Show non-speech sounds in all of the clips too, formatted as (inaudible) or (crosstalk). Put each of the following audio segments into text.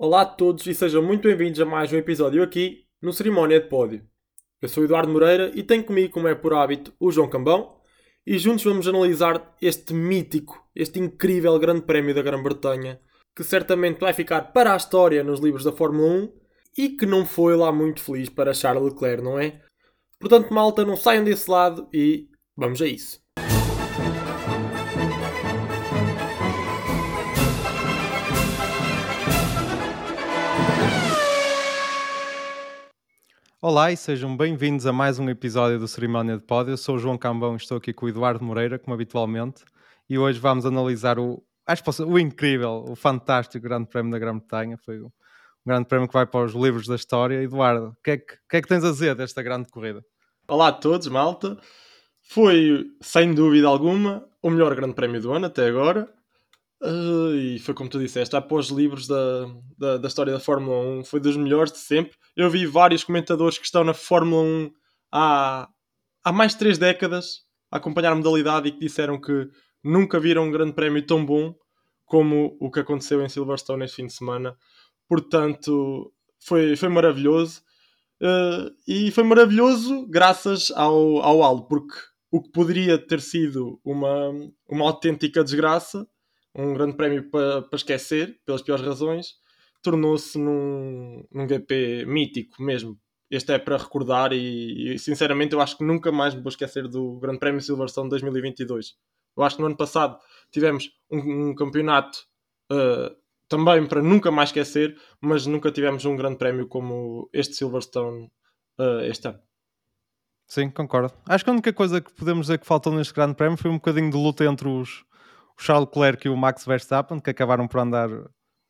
Olá a todos e sejam muito bem-vindos a mais um episódio aqui no Cerimónia de Pódio. Eu sou Eduardo Moreira e tenho comigo, como é por hábito, o João Cambão e juntos vamos analisar este mítico, este incrível Grande Prémio da Grã-Bretanha que certamente vai ficar para a história nos livros da Fórmula 1 e que não foi lá muito feliz para Charles Leclerc, não é? Portanto, malta, não saiam desse lado e vamos a isso. Olá e sejam bem-vindos a mais um episódio do Cerimónia de Pódio. Eu sou o João Cambão e estou aqui com o Eduardo Moreira, como habitualmente, e hoje vamos analisar o, acho que o incrível, o fantástico Grande Prémio da Grã-Bretanha. Foi um grande prémio que vai para os livros da história. Eduardo, o que, é que, que, é que tens a dizer desta grande corrida? Olá a todos, malta. Foi, sem dúvida alguma, o melhor Grande Prémio do ano até agora. E foi como tu disseste, após livros da, da, da, história da Fórmula 1, foi dos melhores de sempre. Eu vi vários comentadores que estão na Fórmula 1 há, há mais de três décadas a acompanhar a modalidade e que disseram que nunca viram um grande prémio tão bom como o que aconteceu em Silverstone este fim de semana. Portanto, foi, foi maravilhoso. Uh, e foi maravilhoso graças ao, ao Aldo, porque o que poderia ter sido uma, uma autêntica desgraça um grande prémio para, esquecer, pelas piores razões, tornou-se num, num GP mítico mesmo. Este é para recordar e, e, sinceramente eu acho que nunca mais me vou esquecer do Grande Prémio Silverstone 2022. Eu acho que no ano passado tivemos um, um campeonato uh, também para nunca mais esquecer, mas nunca tivemos um grande prémio como este Silverstone uh, este ano. Sim, concordo. Acho que a única coisa que podemos dizer que faltou neste grande prémio foi um bocadinho de luta entre os, o Charles Leclerc e o Max Verstappen, que acabaram por andar.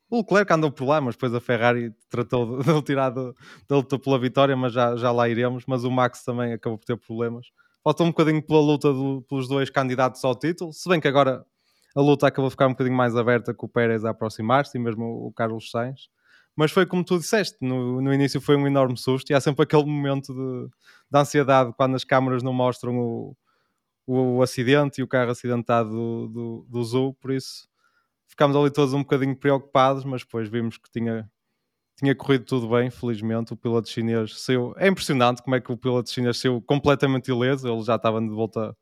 O Leclerc andou por lá, mas depois a Ferrari tratou de, (laughs) ele tirar da luta pela vitória, mas já, já lá iremos. Mas o Max também acabou por ter problemas. Faltou um bocadinho pela luta do, pelos dois candidatos ao título, se bem que agora a luta acabou a ficar um bocadinho mais aberta com o Pérez a aproximar-se e mesmo o, Carlos Sainz. Mas foi como tu disseste, no, no início foi um enorme susto e há sempre aquele momento de, de ansiedade quando as câmaras não mostram o, o, o acidente e o carro acidentado do, do, do Zul, por isso ficámos ali todos um bocadinho preocupados, mas depois vimos que tinha, tinha corrido tudo bem, felizmente. O piloto chinês saiu. É impressionante como é que o piloto chinês saiu completamente ileso, ele já estava de volta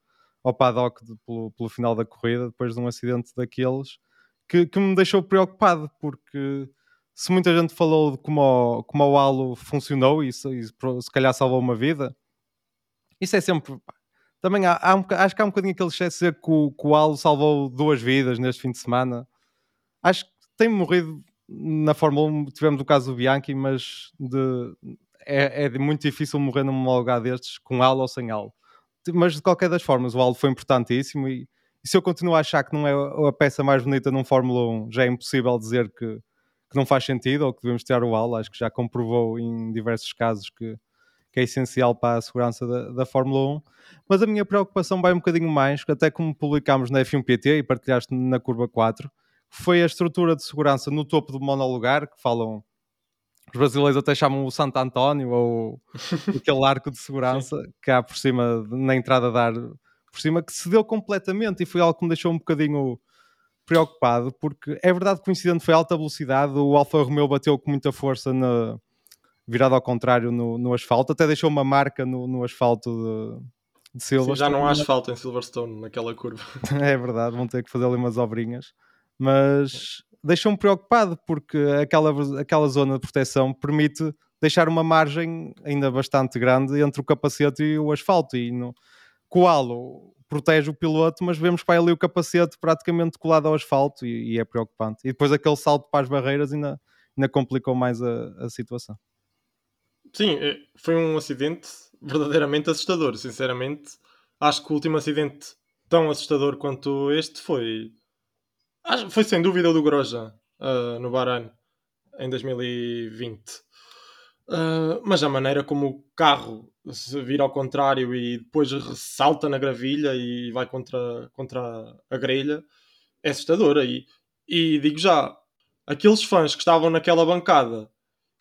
ao paddock de, pelo, pelo final da corrida, depois de um acidente daqueles, que, que me deixou preocupado, porque se muita gente falou de como o, como o halo funcionou e e se calhar salvou uma vida, isso é sempre também há, há um, acho que há um bocadinho aquele excesso de que o, que o Al salvou duas vidas neste fim de semana. Acho que tem morrido na Fórmula 1. Tivemos o caso do Bianchi, mas de, é, é muito difícil morrer num lugar destes com Al ou sem Al. Mas de qualquer das formas, o Al foi importantíssimo. E, e, se eu continuo a achar que não é a peça mais bonita num Fórmula 1, já é impossível dizer que, que não faz sentido ou que devemos tirar o Al. Acho que já comprovou em diversos casos que que é essencial para a segurança da, da Fórmula 1. Mas a minha preocupação vai um bocadinho mais, até como publicámos na F1PT e partilhaste na curva 4, foi a estrutura de segurança no topo do monolugar, que falam os brasileiros até chamam o Santo António ou (laughs) aquele arco de segurança que há por cima, na entrada da ar, por cima, que se deu completamente e foi algo que me deixou um bocadinho preocupado, porque é verdade que o incidente foi alta velocidade, o Alfa Romeo bateu com muita força na, virado ao contrário no, no asfalto, até deixou uma marca no, no asfalto de, de Silverstone. Sim, já não há asfalto em Silverstone, naquela curva. (laughs) é verdade, vão ter que fazer ali umas obrinhas. Mas deixou-me preocupado porque aquela, aquela zona de proteção permite deixar uma margem ainda bastante grande entre o capacete e o asfalto. E no, com o halo protege o piloto, mas vemos que vai ali o capacete praticamente colado ao asfalto e, e é preocupante. E depois aquele salto para as barreiras ainda, ainda complicou mais a, a situação. Sim, é, foi um acidente verdadeiramente assustador, sinceramente. Acho que o último acidente tão assustador quanto este foi. Foi sem dúvida o do Groja uh, no Bahrein em 2020. Uh, ah, mas a maneira como o carro se vira ao contrário e depois ressalta na gravilha e vai contra, contra a grelha é assustadora. E, e digo já, aqueles fãs que estavam naquela bancada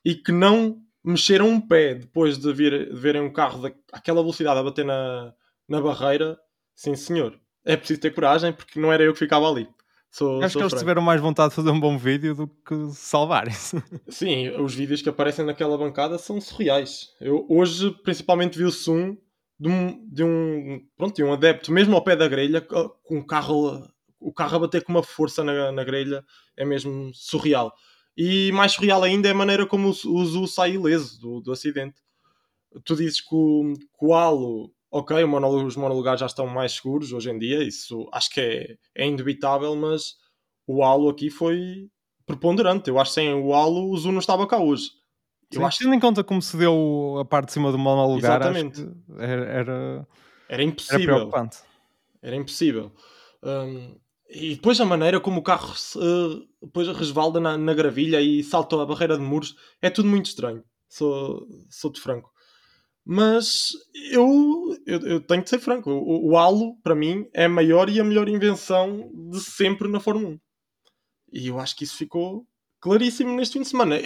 e que não mexeram um pé depois de, vir, de verem um carro daquela velocidade a bater na, na barreira, sim senhor. É preciso ter coragem porque não era eu que ficava ali. Sou, Acho sou que eles franco. tiveram mais vontade de fazer um bom vídeo do que salvarem-se. Sim, os vídeos que aparecem naquela bancada são surreais. Eu hoje, principalmente, vi-se um de um, de um, pronto, de um adepto, mesmo ao pé da grelha, co- com o carro, o carro a bater com uma força na, na grelha, é mesmo surreal. E mais surreal ainda é a maneira como o, Zu sai ileso do, do acidente. Tu dizes que o, que o halo, ok, os monolugares já estão mais seguros hoje em dia, isso acho que é, é indubitável, mas o halo aqui foi preponderante. Eu acho que sem o halo o Zu não estava cá hoje. Eu Sim, acho que Tendo em conta como se deu a parte de cima do monolugar, Exatamente. era, era, era era impossível. preocupante. Era impossível. Hum, e depois a maneira como o carro se, eh, depois resvalda na, na gravilha e salta a barreira de muros é tudo muito estranho. Sou, sou de franco. Mas eu, eu, eu tenho de ser franco. O, o halo, para mim, é a maior e a melhor invenção de sempre na Fórmula 1. E eu acho que isso ficou claríssimo neste fim de semana.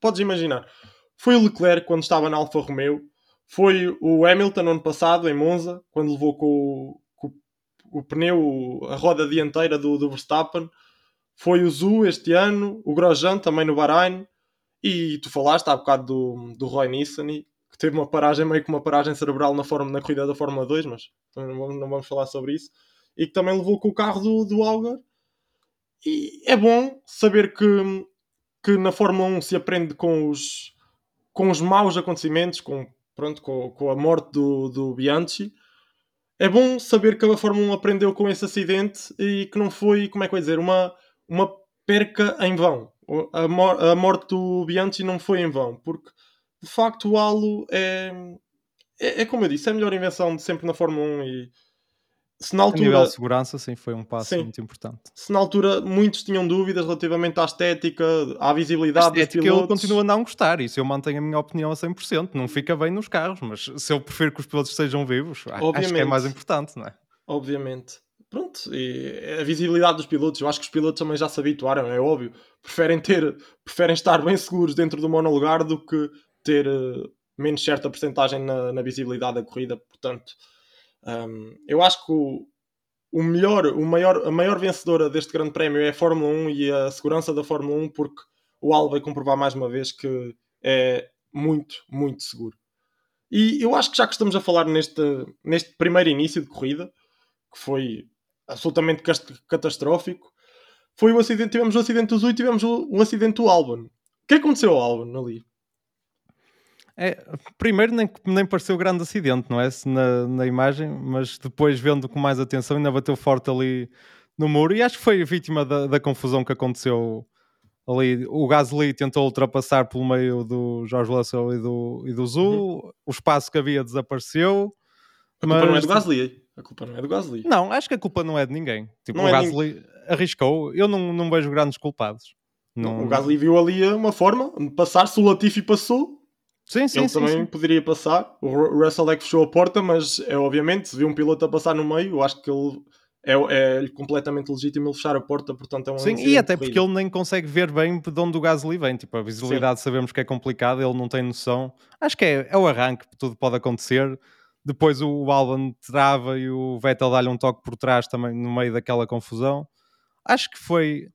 Podes imaginar. Foi o Leclerc quando estava na Alfa Romeo. Foi o Hamilton ano passado, em Monza, quando levou com, o- pneu, a roda dianteira do, do Verstappen. Foi o Zu este ano, o Grosjean também no Bahrein. E tu falaste há bocado do, do Roy Nissany, que teve uma paragem, meio que uma paragem cerebral na, forma, na corrida da Fórmula 2, mas não vamos, não vamos falar sobre isso. E que também levou com o carro do, do Algar. E é bom saber que, que na Fórmula 1 se aprende com os, com os maus acontecimentos, com, pronto, com, com a morte do, do Bianchi. É bom saber que a Fórmula 1 aprendeu com esse acidente e que não foi, como é que eu ia dizer, uma, uma perca em vão. A, mor- a morte do Bianchi não foi em vão, porque de facto o halo é, é, é como eu disse, é a melhor invenção de sempre na Fórmula 1 e se na A nível altura de segurança, sim, foi um passo Sim. muito importante. se na altura muitos tinham dúvidas relativamente à estética, à A visibilidade dos estética eu pilotos. continuo a não gostar, isso eu mantenho a minha opinião a 100%. Não fica bem nos carros, mas se eu prefiro que os pilotos estejam vivos, a- acho que é Obviamente. mais importante, não é? Obviamente. Pronto, e a visibilidade dos pilotos, eu acho que os pilotos também já se habituaram, é óbvio. Preferem ter, preferem estar bem seguros dentro do monolugar do que ter eh, menos certa porcentagem na, na visibilidade da corrida. Portanto, hum, eu acho que o, o melhor, o maior, a maior vencedora deste grande prémio é a Fórmula 1 e a segurança da Fórmula 1, porque o Al vai comprovar mais uma vez que é muito, muito seguro. E eu acho que já que estamos a falar neste, neste primeiro início de corrida, que foi absolutamente catastrófico, foi o acidente, tivemos o acidente do Zui e tivemos o, o acidente do Albon. O que aconteceu ao Albon ali? É, primeiro nem, nem pareceu grande acidente, não é? Se Na, na imagem, mas depois vendo com mais atenção ainda bateu forte ali no muro e acho que foi vítima da, da confusão que aconteceu ali. O Gasly tentou ultrapassar pelo meio do Jorge Russell e do, e do Zu, o espaço que havia desapareceu. A culpa não é do Gasly. A culpa não é do Gasly. Não, acho que a culpa não é de ninguém. Tipo, Não o é Gasly arriscou, eu não, não vejo grandes culpados. Não... O Gasly viu ali uma forma de passar. Se o Latifi passou, Sim, sim, ele sim, também sim. poderia passar. O Ru- Russell é que fechou a porta, mas é obviamente, se viu um piloto a passar no meio, eu acho que ele é, é completamente legítimo ele fechar a porta, portanto é um Sim, e até porque ele nem consegue ver bem de onde o Gasly vem. Tipo, a visibilidade sabemos que é complicada, ele não tem noção. Acho que é, é o arranque, tudo pode acontecer. Depois o Albon trava e o Vettel dá-lhe um toque por trás também no meio daquela confusão. Acho que foi.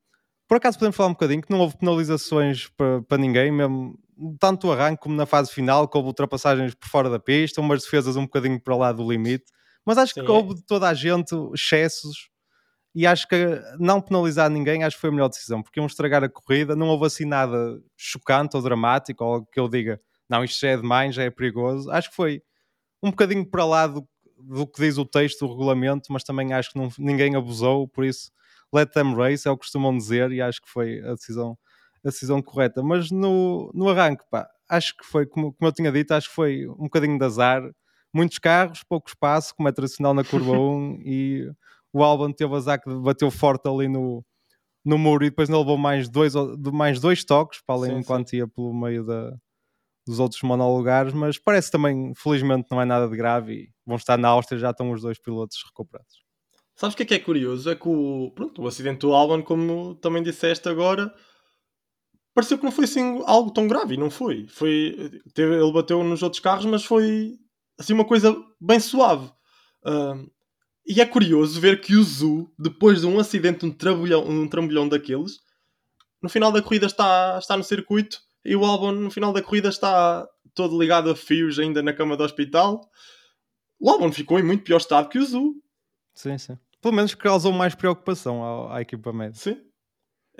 Por acaso podemos falar um bocadinho que não houve penalizações para, para ninguém, mesmo tanto no arranque como na fase final, que houve ultrapassagens por fora da pista, umas defesas um bocadinho para lá do limite. Mas acho Sim, que houve de toda a gente excessos e acho que não penalizar ninguém acho que foi a melhor decisão, porque iam estragar a corrida, não houve assim nada chocante ou dramático, ou que eu diga, não, isto já é demais, já é perigoso. Acho que foi um bocadinho para lá do, do que diz o texto do regulamento, mas também acho que não- ninguém abusou, por isso let them race, é o que costumam dizer, e acho que foi a decisão, a decisão correta. Mas no, no arranque, pá, acho que foi, como, como eu tinha dito, acho que foi um bocadinho de azar. Muitos carros, pouco espaço, como é tradicional na curva 1, (laughs) e o Albon teve azar que bateu forte ali no, no muro e depois não levou mais dois, mais dois toques, para além Sim, enquanto ia pelo meio da, dos outros monolugares, mas parece também, felizmente, não é nada de grave e vão estar na Áustria, já estão os dois pilotos recuperados. Sabes o que é que é curioso? É que o, pronto, o acidente do Albon, como também disseste agora, pareceu que não foi assim algo tão grave, e não foi. foi teve, ele bateu nos outros carros, mas foi assim uma coisa bem suave. Ahm, E é curioso ver que o Zu, depois de um acidente, um trambolhão, um trambolhão daqueles, no final da corrida está, está no circuito e o Albon no final da corrida está todo ligado a fios ainda na cama do hospital. O Albon ficou em muito pior estado que o Zu. Sim, sim. Pelo menos causou mais preocupação à, à equipa média. Sim.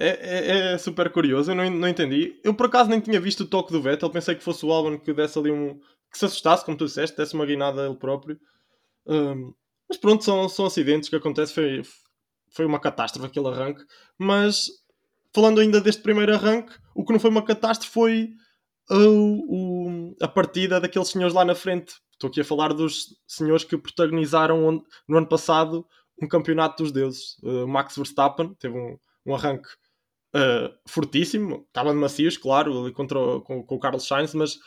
É, é, é, super curioso, eu não, não entendi. Eu por acaso nem tinha visto o toque do Vettel, pensei que fosse o Albon que desse ali um. que se assustasse, como tu disseste, desse uma guinada a ele próprio. Um, mas pronto, são, são acidentes que acontecem. Foi, foi uma catástrofe aquele arranque. Mas falando ainda deste primeiro arranque, o que não foi uma catástrofe foi o, a partida daqueles senhores lá na frente. Estou aqui a falar dos senhores que protagonizaram no ano passado um campeonato dos deuses. Uh, Max Verstappen teve um, um arranque uh, fortíssimo, estava de macios, claro, ali contra o, com, com, o Carlos Sainz, mas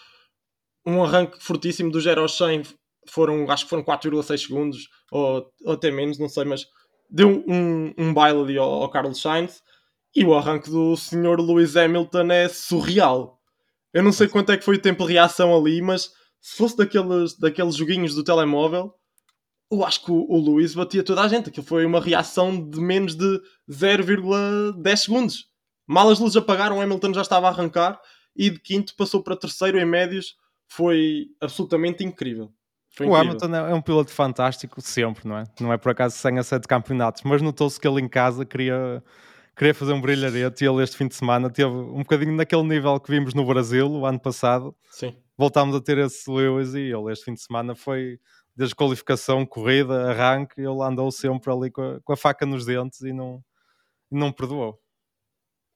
um arranque fortíssimo do 0 ao 100 foram, acho que foram 4,6 segundos, ou, ou, até menos, não sei, mas deu um, um baile ali ao, ao Carlos Sainz. E o arranque do senhor Lewis Hamilton é surreal. Eu não sei quanto é que foi o tempo de reação ali, mas se fosse daqueles, daqueles joguinhos do telemóvel, eu acho que o, o Lewis batia toda a gente. Aquilo foi uma reação de menos de 0,10 segundos. Mal as luzes apagaram, o Hamilton já estava a arrancar e de quinto passou para terceiro em médios. Foi absolutamente incrível. Foi o Hamilton é um piloto fantástico sempre, não é? Não é por acaso sem a sete campeonatos, mas notou-se que ele em casa queria queria fazer um brilharete e ele este fim de semana teve um bocadinho naquele nível que vimos no Brasil o ano passado. Sim. Voltámos a ter esse Lewis e ele este fim de semana foi desde qualificação, corrida, arranque, ele andou sempre ali com a, com a faca nos dentes e não, não perdoou.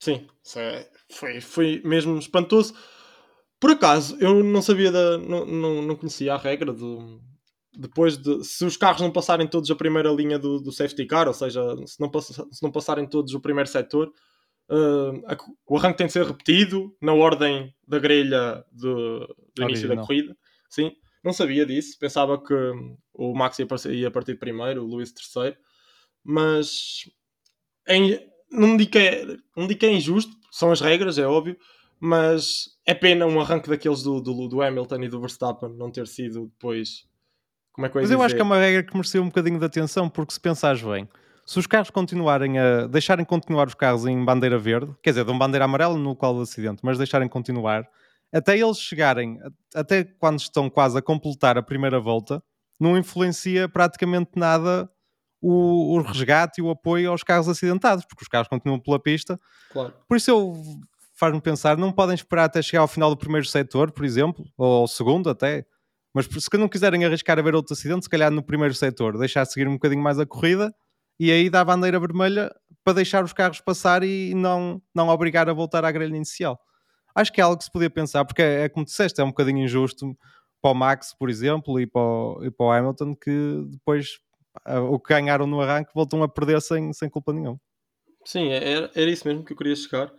Sim, é, foi, foi mesmo espantoso. Por acaso, eu não sabia da. não, não, não conhecia a regra do, depois de se os carros não passarem todos a primeira linha do, do safety car, ou seja, se não, se não passarem todos o primeiro setor, uh, a, o arranque tem de ser repetido na ordem da grelha do, do início da corrida. Sim, não sabia disso, pensava que o Max ia, partir, ia partir primeiro, o Luís terceiro, mas em, não, digo que é, não digo que é injusto, são as regras, é óbvio, mas é pena um arranque daqueles do, do, do Hamilton e do Verstappen não ter sido depois como é que eu Mas eu acho que é uma regra que mereceu um bocadinho de atenção, porque se pensares bem, se os carros continuarem a deixarem continuar os carros em bandeira verde, quer dizer, dão bandeira amarela no local do acidente, mas deixarem continuar, até eles chegarem, até quando estão quase a completar a primeira volta, não influencia praticamente nada o, o resgate e o apoio aos carros acidentados, porque os carros continuam pela pista. Claro. Por isso eu faz-me pensar, não podem esperar até chegar ao final do primeiro setor, por exemplo, ou ao segundo até, mas se não quiserem arriscar a ver outro acidente, se calhar no primeiro setor, deixar seguir um bocadinho mais a corrida e aí dá a bandeira vermelha para deixar os carros passar e não, não obrigar a voltar à grelha inicial. Acho que é algo que se podia pensar, porque é, é como disseste, é um bocadinho injusto para o Max, por exemplo, e para o, e para o Hamilton, que depois o que ganharam no arranque voltam a perder sem, sem culpa nenhuma. Sim, é, era, era isso mesmo que eu queria chegar.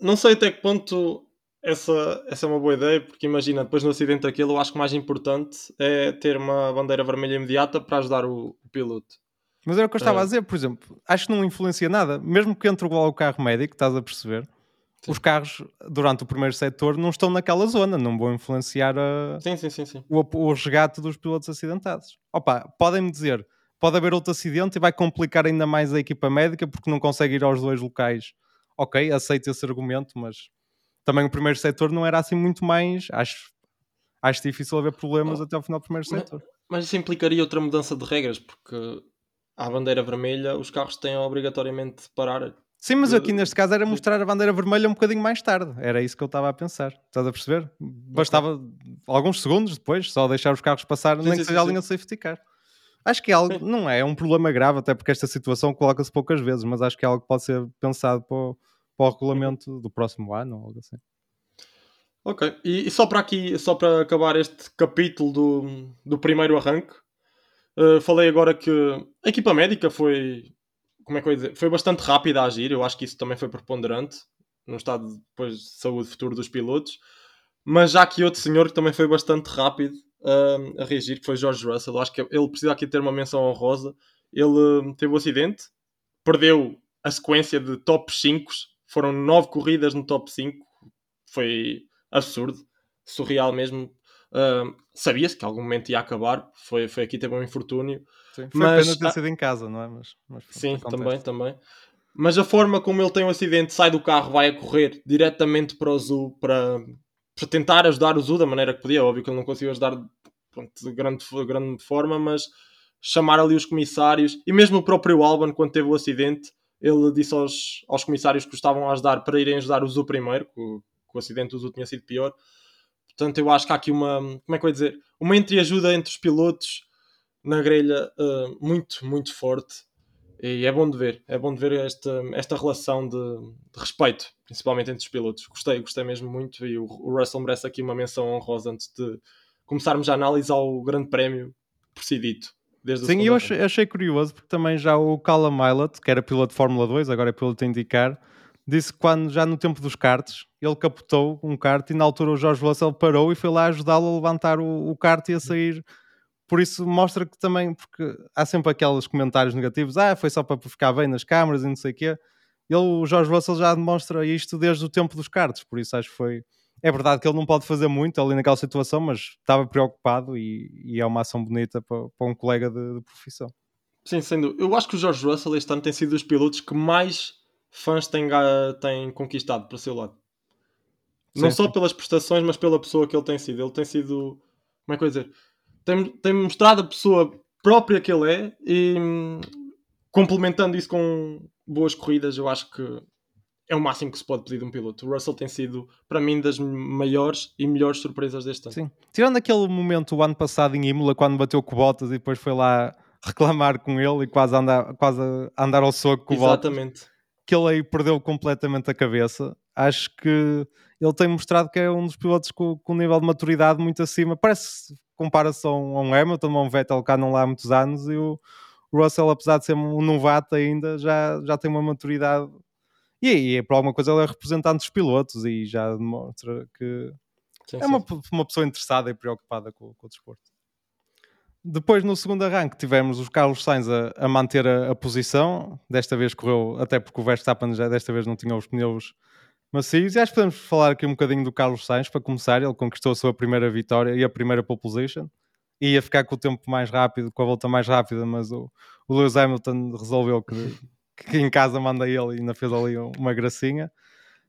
Não sei até que ponto essa, essa é uma boa ideia, porque imagina, depois no acidente daquilo, eu acho que o mais importante é ter uma bandeira vermelha imediata para ajudar o, o piloto. Mas era o que eu estava é. a dizer, por exemplo, acho que não influencia nada, mesmo que entre o carro médico, estás a perceber, sim. os carros durante o primeiro setor não estão naquela zona, não vão influenciar a, sim, sim, sim, sim. O, o resgate dos pilotos acidentados. Opa, podem-me dizer, pode haver outro acidente e vai complicar ainda mais a equipa médica porque não consegue ir aos dois locais. Ok, aceito esse argumento, mas também o primeiro setor não era assim muito mais. Acho, acho difícil haver problemas oh, até ao final do primeiro setor. Mas isso implicaria outra mudança de regras, porque à bandeira vermelha os carros têm obrigatoriamente de parar. Sim, mas aqui neste caso era mostrar a bandeira vermelha um bocadinho mais tarde. Era isso que eu estava a pensar. Estás a perceber? Bastava alguns segundos depois, só deixar os carros passar, nem sim, que seja sim, a linha de safety car. Acho que é algo, não é, é um problema grave, até porque esta situação coloca-se poucas vezes, mas acho que é algo que pode ser pensado para o, para o regulamento do próximo ano ou algo assim. Ok, e, e, só para aqui, só para acabar este capítulo do, do primeiro arranque, uh, falei agora que a equipa médica foi, como é que eu ia dizer, foi bastante rápida a agir, eu acho que isso também foi preponderante no estado depois de saúde futuro dos pilotos, mas já aqui outro senhor que também foi bastante rápido uh, a reagir, que foi George Russell, eu acho que ele precisa aqui ter uma menção honrosa, ele uh, teve o um acidente, perdeu a sequência de top 5 foram nove corridas no top 5. Foi absurdo, surreal mesmo. Uh, Sabia-se que algum momento ia acabar, foi, foi aqui teve um infortúnio. Sim, foi mas, pena ter sido em casa, não é? Mas, mas sim, também, também. Mas a forma como ele tem o um acidente, sai do carro, vai a correr diretamente para o Zoo para, para tentar ajudar o Zoo da maneira que podia. Óbvio que ele não conseguiu ajudar pronto, de grande, grande forma, mas chamar ali os comissários e mesmo o próprio Alban, quando teve o acidente, ele disse aos, aos comissários que estavam a ajudar para irem ajudar o Zoo primeiro, que o, que o acidente do Zoo tinha sido pior. Portanto, eu acho que há aqui uma, como é que eu ia dizer, uma entreajuda entre os pilotos na grelha uh, muito, muito forte. E é bom de ver, é bom de ver esta, esta relação de, de respeito, principalmente entre os pilotos. Gostei, gostei mesmo muito e o, o Russell merece aqui uma menção honrosa antes de começarmos a análise ao grande prémio por si dito. Desde Sim, eu achei, achei, curioso porque também já o Callum Milot, que era piloto de Fórmula 2, agora é piloto a indicar, disse que quando, já no tempo dos karts, ele capotou um kart e na altura o Jorge Russell parou e foi lá ajudá-lo a levantar o, o kart e a sair. Por isso mostra que também, porque há sempre aqueles comentários negativos, ah, foi só para ficar bem nas câmaras e não sei o quê. Ele, o Jorge Russell já demonstra isto desde o tempo dos karts, por isso acho que foi, é verdade que ele não pode fazer muito ali naquela situação, mas estava preocupado e, e é uma ação bonita para, para um colega de, de, profissão. Sim, sendo. Eu acho que o George Russell este ano tem sido dos pilotos que mais fãs têm, conquistado para o seu lado. Sim, não só sim. pelas prestações, mas pela pessoa que ele tem sido. Ele tem sido. Como é que eu ia dizer? Tem, tem mostrado a pessoa própria que ele é e hum, complementando isso com boas corridas, eu acho que é o máximo que se pode pedir de um piloto. O Russell tem sido, para mim, das maiores e melhores surpresas deste ano. Sim. Tirando aquele momento o ano passado em Imola, quando bateu com o Bottas e depois foi lá (laughs) reclamar com ele e quase andar, quase andar ao soco com o Bottas. Exatamente. Que ele aí perdeu completamente a cabeça. Acho que ele tem mostrado que é um dos pilotos com, com um nível de maturidade muito acima. Parece comparação a um Hamilton, a um Vettel que andam lá há muitos anos e o Russell, apesar de ser um novato ainda, já, já tem uma maturidade e, e é por alguma coisa ele é representante dos pilotos e já demonstra que sim, é uma, uma pessoa interessada e preocupada com, com o desporto. Depois, no segundo arranque, tivemos os Carlos Sainz a, a manter a, a, posição. Desta vez correu, até porque o Verstappen já desta vez não tinha os pneus macios. E acho que podemos falar aqui um bocadinho do Carlos Sainz para começar. Ele conquistou a sua primeira vitória e a primeira pole position. Ia ficar com o tempo mais rápido, com a volta mais rápida, mas o, o Lewis Hamilton resolveu que que em casa manda ele e ainda fez ali uma gracinha.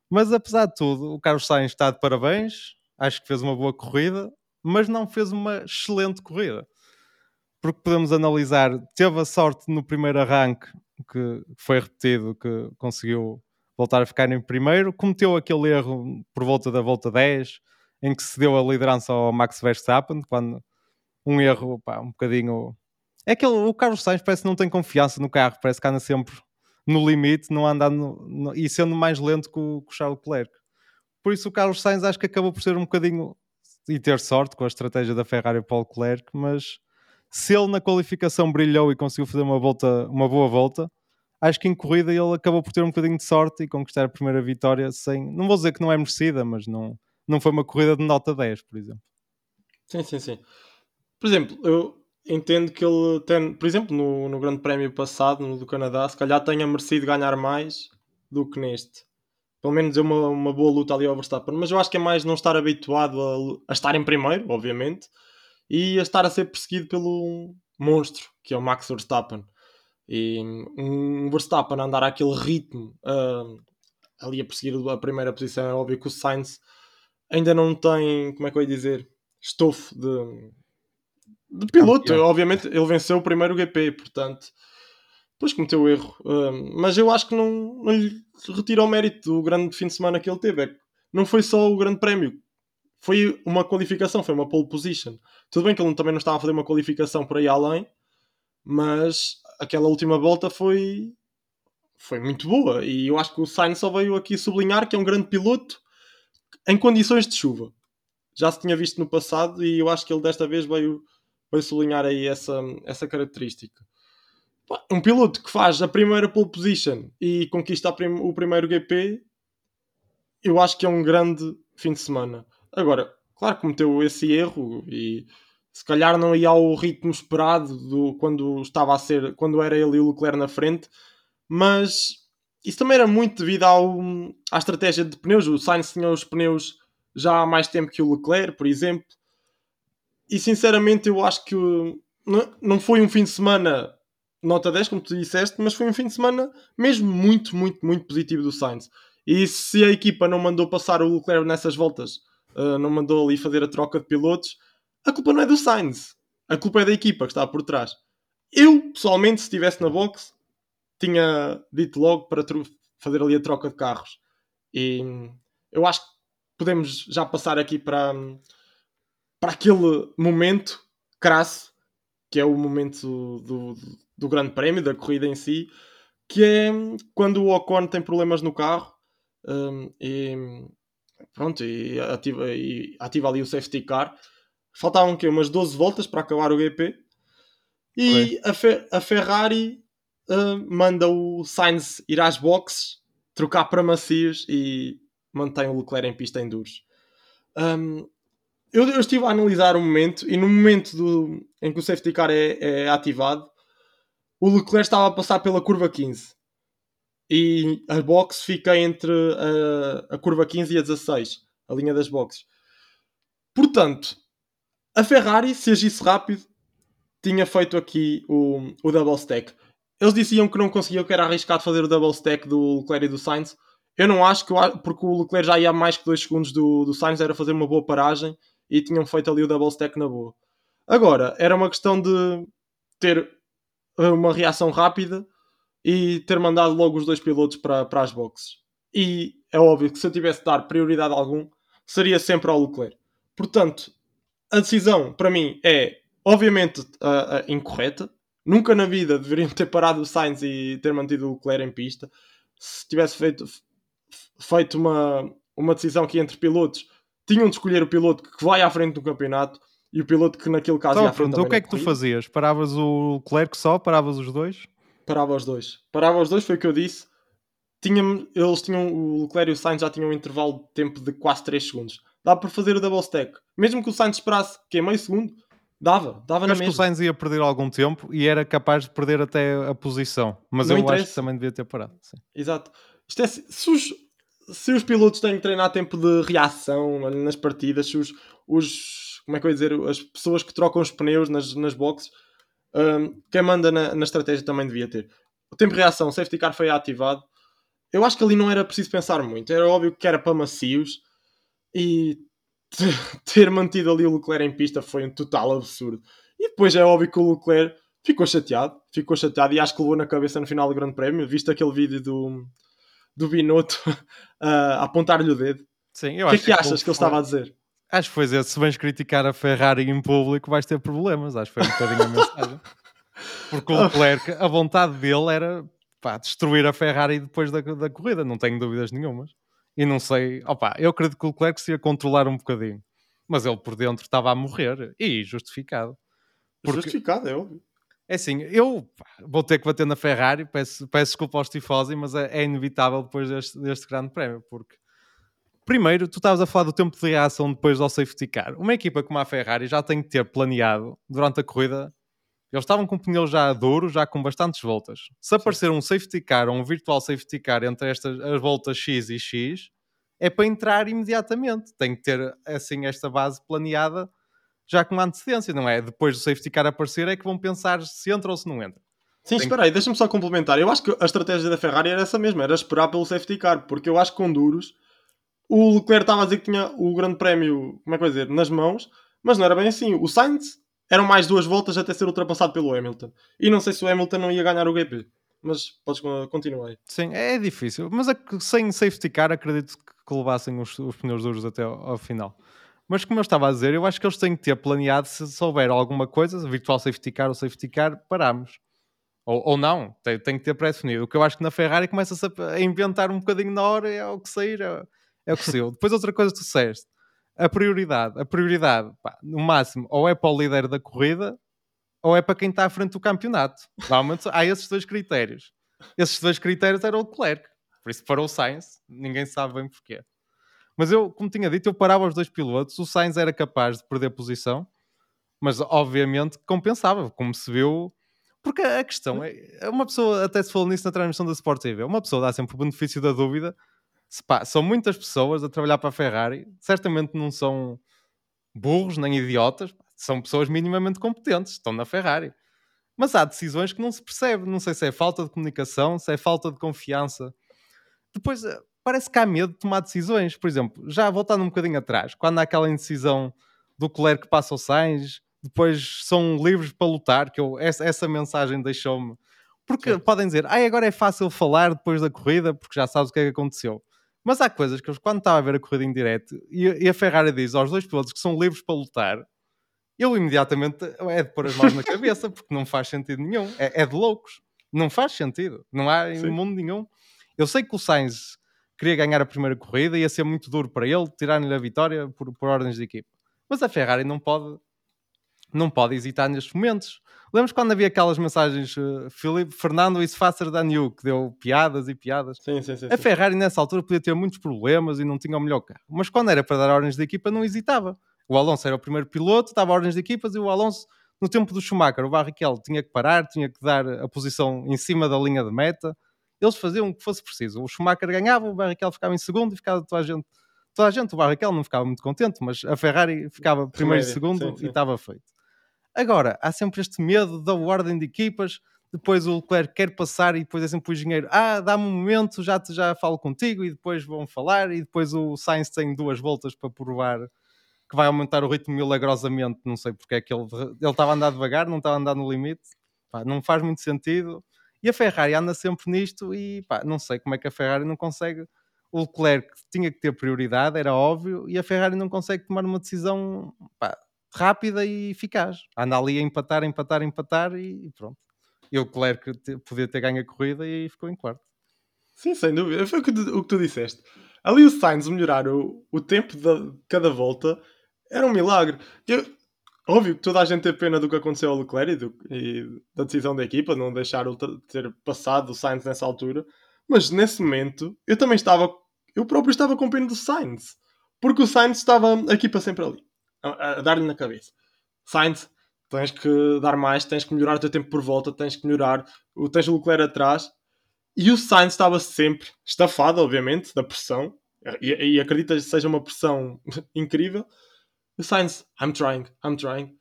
Mas apesar de tudo, o Carlos Sainz está de parabéns, acho que fez uma boa corrida, mas não fez uma excelente corrida. Porque podemos analisar, teve a sorte no primeiro arranque, que foi repetido, que conseguiu voltar a ficar em primeiro, cometeu aquele erro por volta da volta 10, em que se deu a liderança ao Max Verstappen, quando um erro pá, um bocadinho. É que o Carlos Sainz parece que não tem confiança no carro, parece que anda sempre no limite, não andando no, e sendo mais lento que o, que o Charles Leclerc. Por isso o Carlos Sainz acho que acabou por ser um bocadinho e ter sorte com a estratégia da Ferrari Paul Leclerc, mas se ele na qualificação brilhou e conseguiu fazer uma volta, uma boa volta, acho que em corrida ele acabou por ter um bocadinho de sorte e conquistar a primeira vitória sem, não vou dizer que não é merecida, mas não, não foi uma corrida de nota 10, por exemplo. Sim, sim, sim. Por exemplo, eu, entendo que ele tem, por exemplo, no, no Grande Prémio passado, no do Canadá, se calhar tenha merecido ganhar mais do que neste. Pelo menos é uma, uma boa luta ali ao Verstappen. Mas eu acho que é mais não estar habituado a, a estar em primeiro, obviamente, e a estar a ser perseguido pelo monstro, que é o Max Verstappen. E um Verstappen a andar àquele ritmo, uh, ali a perseguir a primeira posição, é óbvio que o Sainz ainda não tem, como é que eu ia dizer, estofo de, de piloto, obviamente ele venceu o primeiro GP, portanto, depois cometeu o erro. Um, mas eu acho que não, não lhe retira o mérito do grande fim de semana que ele teve. É não foi só o grande prémio, foi uma qualificação, foi uma pole position. Tudo bem que ele também não estava a fazer uma qualificação por aí além, mas aquela última volta foi, foi muito boa. E eu acho que o Sainz só veio aqui sublinhar que é um grande piloto em condições de chuva. Já se tinha visto no passado e eu acho que ele desta vez veio para sublinhar aí essa, essa característica. Um piloto que faz a primeira pole position e conquista prim o primeiro GP, eu acho que é um grande fim de semana. Agora, claro que cometeu esse erro e se calhar não ia ao ritmo esperado do, quando estava a ser, quando era ele e o Leclerc na frente, mas isso também era muito devido ao, à estratégia de pneus. O Sainz tinha os pneus já há mais tempo que o Leclerc, por exemplo, e sinceramente eu acho que não, foi um fim de semana nota 10, como tu disseste, mas foi um fim de semana mesmo muito, muito, muito positivo do Sainz. E se a equipa não mandou passar o Leclerc nessas voltas, uh, não mandou ali fazer a troca de pilotos, a culpa não é do Sainz. A culpa é da equipa que está por trás. Eu, pessoalmente, se estivesse na box, tinha dito logo para fazer ali a troca de carros. E eu acho que podemos já passar aqui para, para aquele momento crasso, que é o momento do, do, do Grande Prémio, da corrida em si, que é quando o Ocon tem problemas no carro um, e pronto, e ativa, e ativa ali o safety car. Faltavam que umas 12 voltas para acabar o GP e a, a, Ferrari uh, manda o Sainz ir às boxes, trocar para macios e mantém o Leclerc em pista em duros. Um, eu, eu, estive a analisar o momento e no momento do, em que o safety car é, é ativado, o Leclerc estava a passar pela curva 15 e a box fica entre a, a curva 15 e a 16, a linha das boxes. Portanto, a Ferrari, se agisse rápido, tinha feito aqui o, o double stack. Eles diziam que não conseguiam, que era arriscado fazer o double stack do Leclerc e do Sainz. Eu não acho, que porque o Leclerc já ia mais que 2 segundos do, do Sainz, era fazer uma boa paragem e tinham feito ali o double stack na boa. Agora, era uma questão de ter uma reação rápida e ter mandado logo os dois pilotos para, para as boxes. E é óbvio que se eu tivesse de dar prioridade a algum, seria sempre ao Leclerc. Portanto, a decisão para mim é obviamente uh, uh, incorreta. Nunca na vida deveriam ter parado o Sainz e ter mantido o Leclerc em pista. Se tivesse feito, feito uma, uma decisão que entre pilotos tinham de escolher o piloto que vai à frente do campeonato e o piloto que naquele caso então, ia à frente pronto, o que é que tu fazias? Paravas o Leclerc só? Paravas os dois? Parava os dois. Parava os dois, foi o que eu disse. Tinha, eles tinham, o Leclerc e o Sainz já tinham um intervalo de tempo de quase 3 segundos. Dá para fazer o double stack. Mesmo que o Sainz esperasse, que é meio segundo, dava, dava eu na acho mesma. que o Sainz ia perder algum tempo e era capaz de perder até a posição. Mas Não eu interessa. acho que também devia ter parado. Sim. Exato. Isto é, se, os, se os pilotos têm que treinar tempo de reação nas partidas, se os, os como é que eu ia dizer, as pessoas que trocam os pneus nas, nas boxes, hum, quem manda na, na estratégia também devia ter o tempo de reação, o safety car foi ativado. Eu acho que ali não era preciso pensar muito. Era óbvio que era para macios e (laughs) ter mantido ali o Leclerc em pista foi um total absurdo. E depois é óbvio que o Leclerc ficou chateado, ficou chateado e acho que levou na cabeça no final do Grande Prémio, visto aquele vídeo do, do Binotto (laughs) a apontar-lhe o dedo. Sim, eu o que é acho que achas que ele estava a dizer? Acho que foi dizer, se vens criticar a Ferrari em público vais ter problemas. Acho que foi um bocadinho a (laughs) mensagem. Porque o Leclerc, a vontade dele era pá, destruir a Ferrari depois da, da corrida, não tenho dúvidas nenhumas. E não sei, opa, eu acredito que o Leclerc se ia controlar um bocadinho, mas ele por dentro estava a morrer e justificado. Porque, justificado, é óbvio. É assim, eu vou ter que bater na Ferrari, peço, peço desculpa aos tifosi, mas é, é, inevitável depois deste, deste grande prémio, porque primeiro, tu estavas a falar do tempo de reação depois ao safety car. Uma equipa como a Ferrari já tem que ter planeado durante a corrida eles estavam com o pneu já duro, já com bastantes voltas. Se aparecer um safety car ou um virtual safety car entre estas as voltas X e X, é para entrar imediatamente. Tem que ter assim esta base planeada já com antecedência, não é? Depois do safety car aparecer é que vão pensar se entra ou se não entra. Sim, Tem espera aí, deixa-me só complementar. Eu acho que a estratégia da Ferrari era essa mesma, era esperar pelo safety car, porque eu acho que com duros o Leclerc estava a dizer que tinha o grande prémio, como é que vai dizer, nas mãos, mas não era bem assim. O Sainz eram mais duas voltas até ser ultrapassado pelo Hamilton. E não sei se o Hamilton não ia ganhar o GP. Mas podes continuar aí. Sim, é difícil. Mas sem safety car acredito que levassem os, os pneus duros até ao, ao, final. Mas como eu estava a dizer, eu acho que eles têm que ter planeado se souber alguma coisa, virtual safety car ou safety car, paramos. Ou, ou não, tem, tem que ter pré-definido. O que eu acho que na Ferrari começa-se a, a, inventar um bocadinho na hora, é o que sair, é, é o que. Depois outra coisa que tu disseste, a prioridade, a prioridade, pá, no máximo, ou é para o líder da corrida, ou é para quem está à frente do campeonato. Normalmente há esses dois critérios. Esses dois critérios eram o Leclerc. Por isso parou o Sainz, ninguém sabe bem porquê. Mas eu, como tinha dito, eu parava os dois pilotos, o Sainz era capaz de perder posição, mas obviamente compensava, como se viu. Porque a questão é, uma pessoa, até se falou nisso na transmissão da Sport TV, uma pessoa dá sempre o benefício da dúvida pá, são muitas pessoas a trabalhar para a Ferrari, certamente não são burros nem idiotas, são pessoas minimamente competentes, estão na Ferrari. Mas há decisões que não se percebe. Não sei se é falta de comunicação, se é falta de confiança. Depois, eh, parece que há medo de tomar decisões. Por exemplo, já voltando um bocadinho atrás, quando há aquela indecisão do Clerc que passa o Sainz, depois são livres para lutar, que eu, essa, essa mensagem deixou-me. Porque Sim. podem dizer, ah, agora é fácil falar depois da corrida, porque já sabes o que é que aconteceu. Mas há coisas que eu, quando estava a ver a corrida em direto e, e a Ferrari diz aos dois pilotos que são livres para lutar, eu imediatamente é de pôr as mãos na (laughs) cabeça, porque não faz sentido nenhum. É, é de loucos. Não faz sentido. Não há em mundo nenhum. Eu sei que o Sainz queria ganhar a primeira corrida, ia ser muito duro para ele, tirar-lhe a vitória por, por ordens de equipa. Mas a Ferrari não pode, não pode hesitar nestes momentos. Lembras quando havia aquelas mensagens uh, Filipe, Fernando is faster than you, que deu piadas e piadas? Sim, sim, sim, a Ferrari nessa altura podia ter muitos problemas e não tinha o melhor carro. Mas quando era para dar ordens de equipa, não hesitava. O Alonso era o primeiro piloto, dava ordens de equipas e o Alonso, no tempo do Schumacher, o Barrichello tinha que parar, tinha que dar a posição em cima da linha de meta. Eles faziam o que fosse preciso. O Schumacher ganhava, o Barrichello ficava em segundo e ficava toda a gente. Toda a gente, o Barrichello não ficava muito contente, mas a Ferrari ficava primeiro e segundo sim, sim. e estava feito. Agora, há sempre este medo da ordem de equipas, depois o Leclerc quer passar e depois é sempre o engenheiro, ah, dá-me um momento, já, já falo contigo e depois vão falar e depois o Sainz tem duas voltas para provar que vai aumentar o ritmo milagrosamente, não sei porque é que ele ele estava a andar devagar, não estava a andar no limite, pá, não faz muito sentido. E a Ferrari anda sempre nisto e pá, não sei como é que a Ferrari não consegue. O Leclerc tinha que ter prioridade, era óbvio, e a Ferrari não consegue tomar uma decisão pá, rápida e eficaz. Anda ali a empatar, empatar, empatar e pronto. E o Leclerc podia ter ganho a corrida e ficou em quarto. Sim, sem dúvida. Foi o que, o que tu disseste. Ali o Sainz melhorar o, o tempo de cada volta era um milagre. Eu, óbvio que toda a gente tem pena do que aconteceu ao Leclerc e, do, e da decisão da equipa, de não deixar o ter passado o Sainz nessa altura. Mas nesse momento, eu também estava. Eu próprio estava com pena do Sainz. Porque o Sainz estava a equipa sempre ali, a, a dar-lhe na cabeça. Sainz, tens que dar mais, tens que melhorar o teu tempo por volta, tens que melhorar, tens o Leclerc atrás. E o Sainz estava sempre estafado, obviamente, da pressão. E, e acredita que seja uma pressão (laughs) incrível. O Sainz, I'm trying, I'm trying.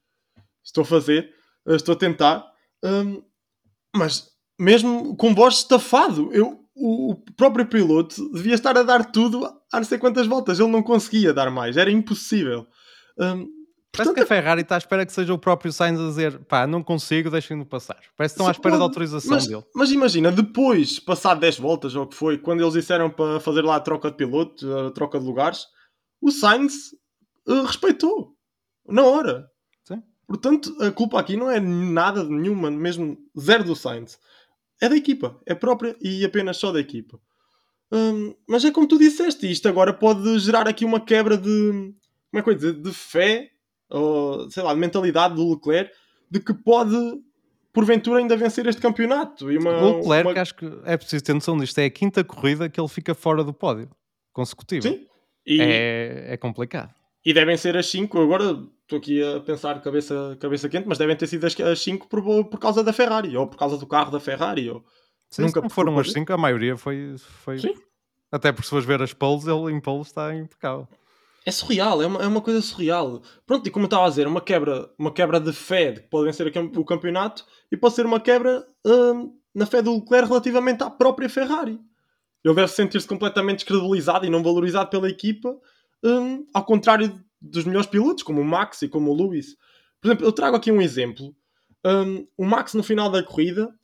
Estou a fazer, estou a tentar. Um, mas mesmo com voz estafado, eu, o, o, próprio piloto devia estar a dar tudo a não sei quantas voltas. Ele não conseguia dar mais, era impossível. Um, Parece que a Ferrari está à espera que seja o próprio Sainz a dizer pá, não consigo, deixem-no passar. Parece que estão à espera pode, da autorização mas, dele. Mas imagina, depois, passado 10 voltas ou o que foi, quando eles disseram para fazer lá a troca de piloto, a troca de lugares, o Sainz uh, respeitou na hora. Sim. Portanto, a culpa aqui não é nada de nenhuma, mesmo zero do Sainz. É da equipa, é própria e apenas só da equipa. Um, mas é como tu disseste, isto agora pode gerar aqui uma quebra de, como é que eu dizer, de fé, ou sei lá, de mentalidade do Leclerc, de que pode porventura ainda vencer este campeonato. E uma, o Leclerc, uma... acho que é preciso ter noção disto, é a quinta corrida que ele fica fora do pódio consecutivo. Sim. E... É, é complicado. E devem ser as 5, agora estou aqui a pensar cabeça, cabeça quente, mas devem ter sido as 5 por, por causa da Ferrari, ou por causa do carro da Ferrari. Ou... Sim, Nunca não foram as 5, a maioria foi. foi... Sim. Até por se fores ver as poles, ele em poles está impecável. É surreal, é uma, é uma coisa surreal. Pronto, e como eu estava a dizer, uma quebra, uma quebra de fé de que pode vencer o campeonato e pode ser uma quebra hum, na fé do Leclerc relativamente à própria Ferrari. Ele deve sentir-se completamente descredibilizado e não valorizado pela equipa um, ao contrário dos melhores pilotos, como o Max e como o Lewis. Por exemplo, eu trago aqui um exemplo. Um, o Max, no final da corrida,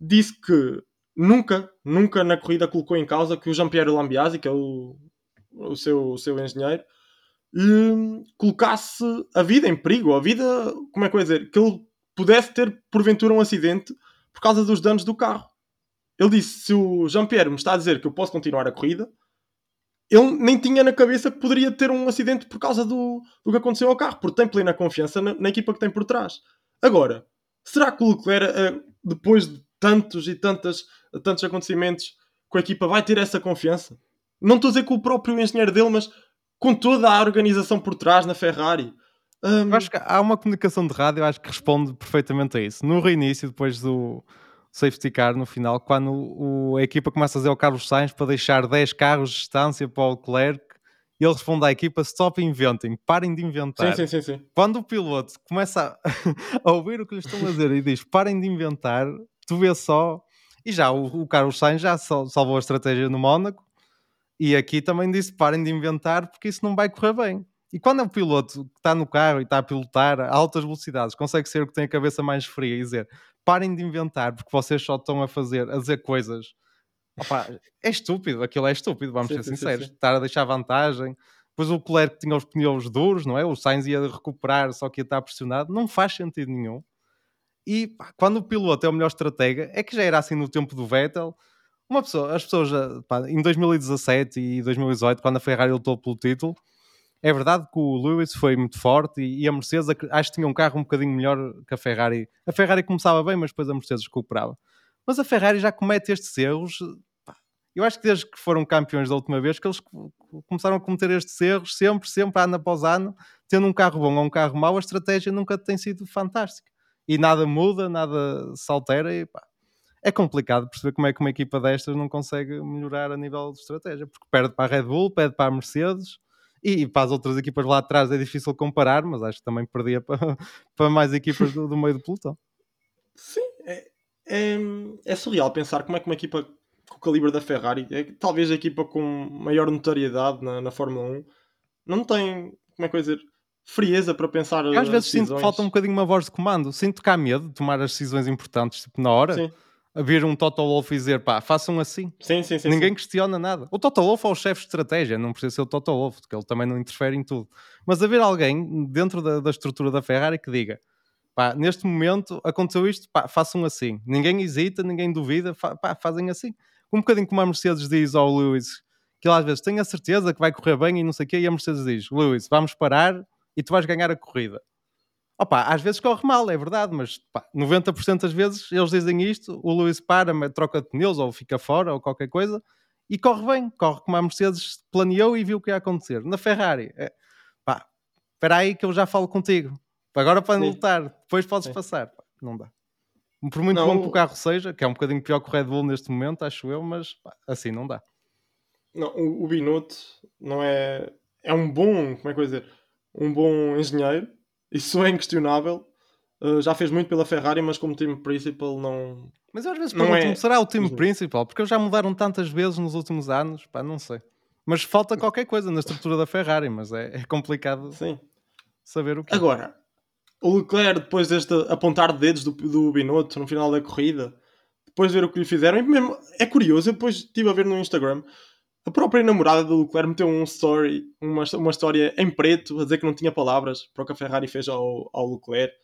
disse que nunca, nunca na corrida colocou em causa que o Jean-Pierre Lambiasi, que é o, o, seu, o seu engenheiro, lhe colocasse a vida em perigo, a vida, como é que eu ia dizer, que ele pudesse ter porventura um acidente por causa dos danos do carro. Ele disse: se o Jean-Pierre me está a dizer que eu posso continuar a corrida, ele nem tinha na cabeça que poderia ter um acidente por causa do, do que aconteceu ao carro, porque tem plena confiança na, na equipa que tem por trás. Agora, será que o Leclerc, eh, depois de tantos e tantas, tantos acontecimentos, com a equipa vai ter essa confiança? Não estou a dizer com o próprio engenheiro dele, mas com toda a organização por trás na Ferrari. Um... Eu acho que há uma comunicação de rádio, acho que responde perfeitamente a isso. No reinício, depois do, safety car no final, quando o, a equipa começa a fazer o Carlos Sainz para deixar 10 carros de distância para o Leclerc ele responde à equipa: stop inventing, parem de inventar. Sim, sim, sim, sim. Quando o piloto começa a, (laughs) a ouvir o que lhe estão a dizer e diz: parem de inventar, tu vês só. E já o, o Carlos Sainz já sal- salvou a estratégia no Mónaco. E aqui também disse: parem de inventar, porque isso não vai correr bem. E quando é o piloto que está no carro e está a pilotar a altas velocidades, consegue ser o que tem a cabeça mais fria e dizer: parem de inventar, porque vocês só estão a fazer, a dizer coisas. Opa, é estúpido, aquilo é estúpido, vamos Sim, ser sim, sim, sinceros. sim. Estar a deixar vantagem. Depois o Leclerc tinha os pneus duros, não é? O Sainz ia recuperar, só que ia estar pressionado. Não faz sentido nenhum. E pá, quando o piloto é o melhor estratega, é que já era assim no tempo do Vettel. Uma pessoa, as pessoas já, pá, em 2017 e 2018, quando a Ferrari lutou pelo título, é verdade que o Lewis foi muito forte e, e a Mercedes ac- acho que tinha um carro um bocadinho melhor que a Ferrari. A Ferrari começava bem, mas depois a Mercedes recuperava. Mas a Ferrari já comete estes erros. pá, Eu acho que desde que foram campeões da última vez, que eles co- começaram a cometer estes erros sempre, sempre, ano após ano, tendo um carro bom ou um carro mau, a estratégia nunca tem sido fantástica. E nada muda, nada se altera e pá, é complicado perceber como é que uma equipa destas não consegue melhorar a nível de estratégia, porque perde para a Red Bull, perde para a Mercedes e para as outras equipas lá atrás é difícil comparar, mas acho que também perdia para, (laughs) para mais equipas do, do meio do pelotão. Sim, é, é, é surreal pensar como é que uma equipa com o calibre da Ferrari, é, talvez a equipa com maior notoriedade na, na Fórmula 1, não tem, como é que eu dizer, frieza para pensar. Eu às vezes sinto que decisões. falta um bocadinho uma voz de comando, sinto que há medo de tomar as decisões importantes tipo, na hora, Sim, a vir um Toto Wolff e dizer pá, façam assim. sim, sim. sim Ninguém sim. questiona nada. O Toto Wolff é o chefe de estratégia, não precisa ser o Toto Wolff, porque ele também não interfere em tudo. Mas haver alguém dentro da, da estrutura da Ferrari que diga pá, neste momento aconteceu isto, pá, façam assim. Ninguém hesita, ninguém duvida, fa- pá, fazem assim. Um bocadinho como a Mercedes diz ao Lewis, que ele às vezes tem a certeza que vai correr bem e não sei o quê, e a Mercedes diz, Lewis, vamos parar e tu vais ganhar a corrida. Opa, às vezes corre mal, é verdade, mas pá, 90% das vezes eles dizem isto, o Lewis para, troca de pneus ou fica fora ou qualquer coisa e corre bem, corre como a Mercedes planeou e viu o que ia acontecer. Na Ferrari, é, pá, espera aí que eu já falo contigo. Agora Sim. lutar, depois podes Sim. passar. Pá, não dá. Por muito Não, bom que o carro seja, que é um bocadinho pior que o Red Bull neste momento, acho eu, mas pá, assim não dá. Não, o, o Binotto não é. É um bom. Como é que eu dizer? Um bom engenheiro. Isso é inquestionável. Uh, já fez muito pela Ferrari, mas como time principal não. Mas eu às vezes pergunto-me, é- será o time Uhum. principal? Porque eles já mudaram tantas vezes nos últimos anos, pá, não sei. Mas falta qualquer coisa na estrutura da Ferrari, mas é, é complicado Sim. saber o que. Agora, o Leclerc, depois deste apontar dedos do, do Binotto no final da corrida, depois de ver o que lhe fizeram, e mesmo é curioso, eu depois estive a ver no Instagram, a própria namorada do Leclerc meteu um story, uma, uma história em preto, a dizer que não tinha palavras para o que a Ferrari fez ao, ao Leclerc.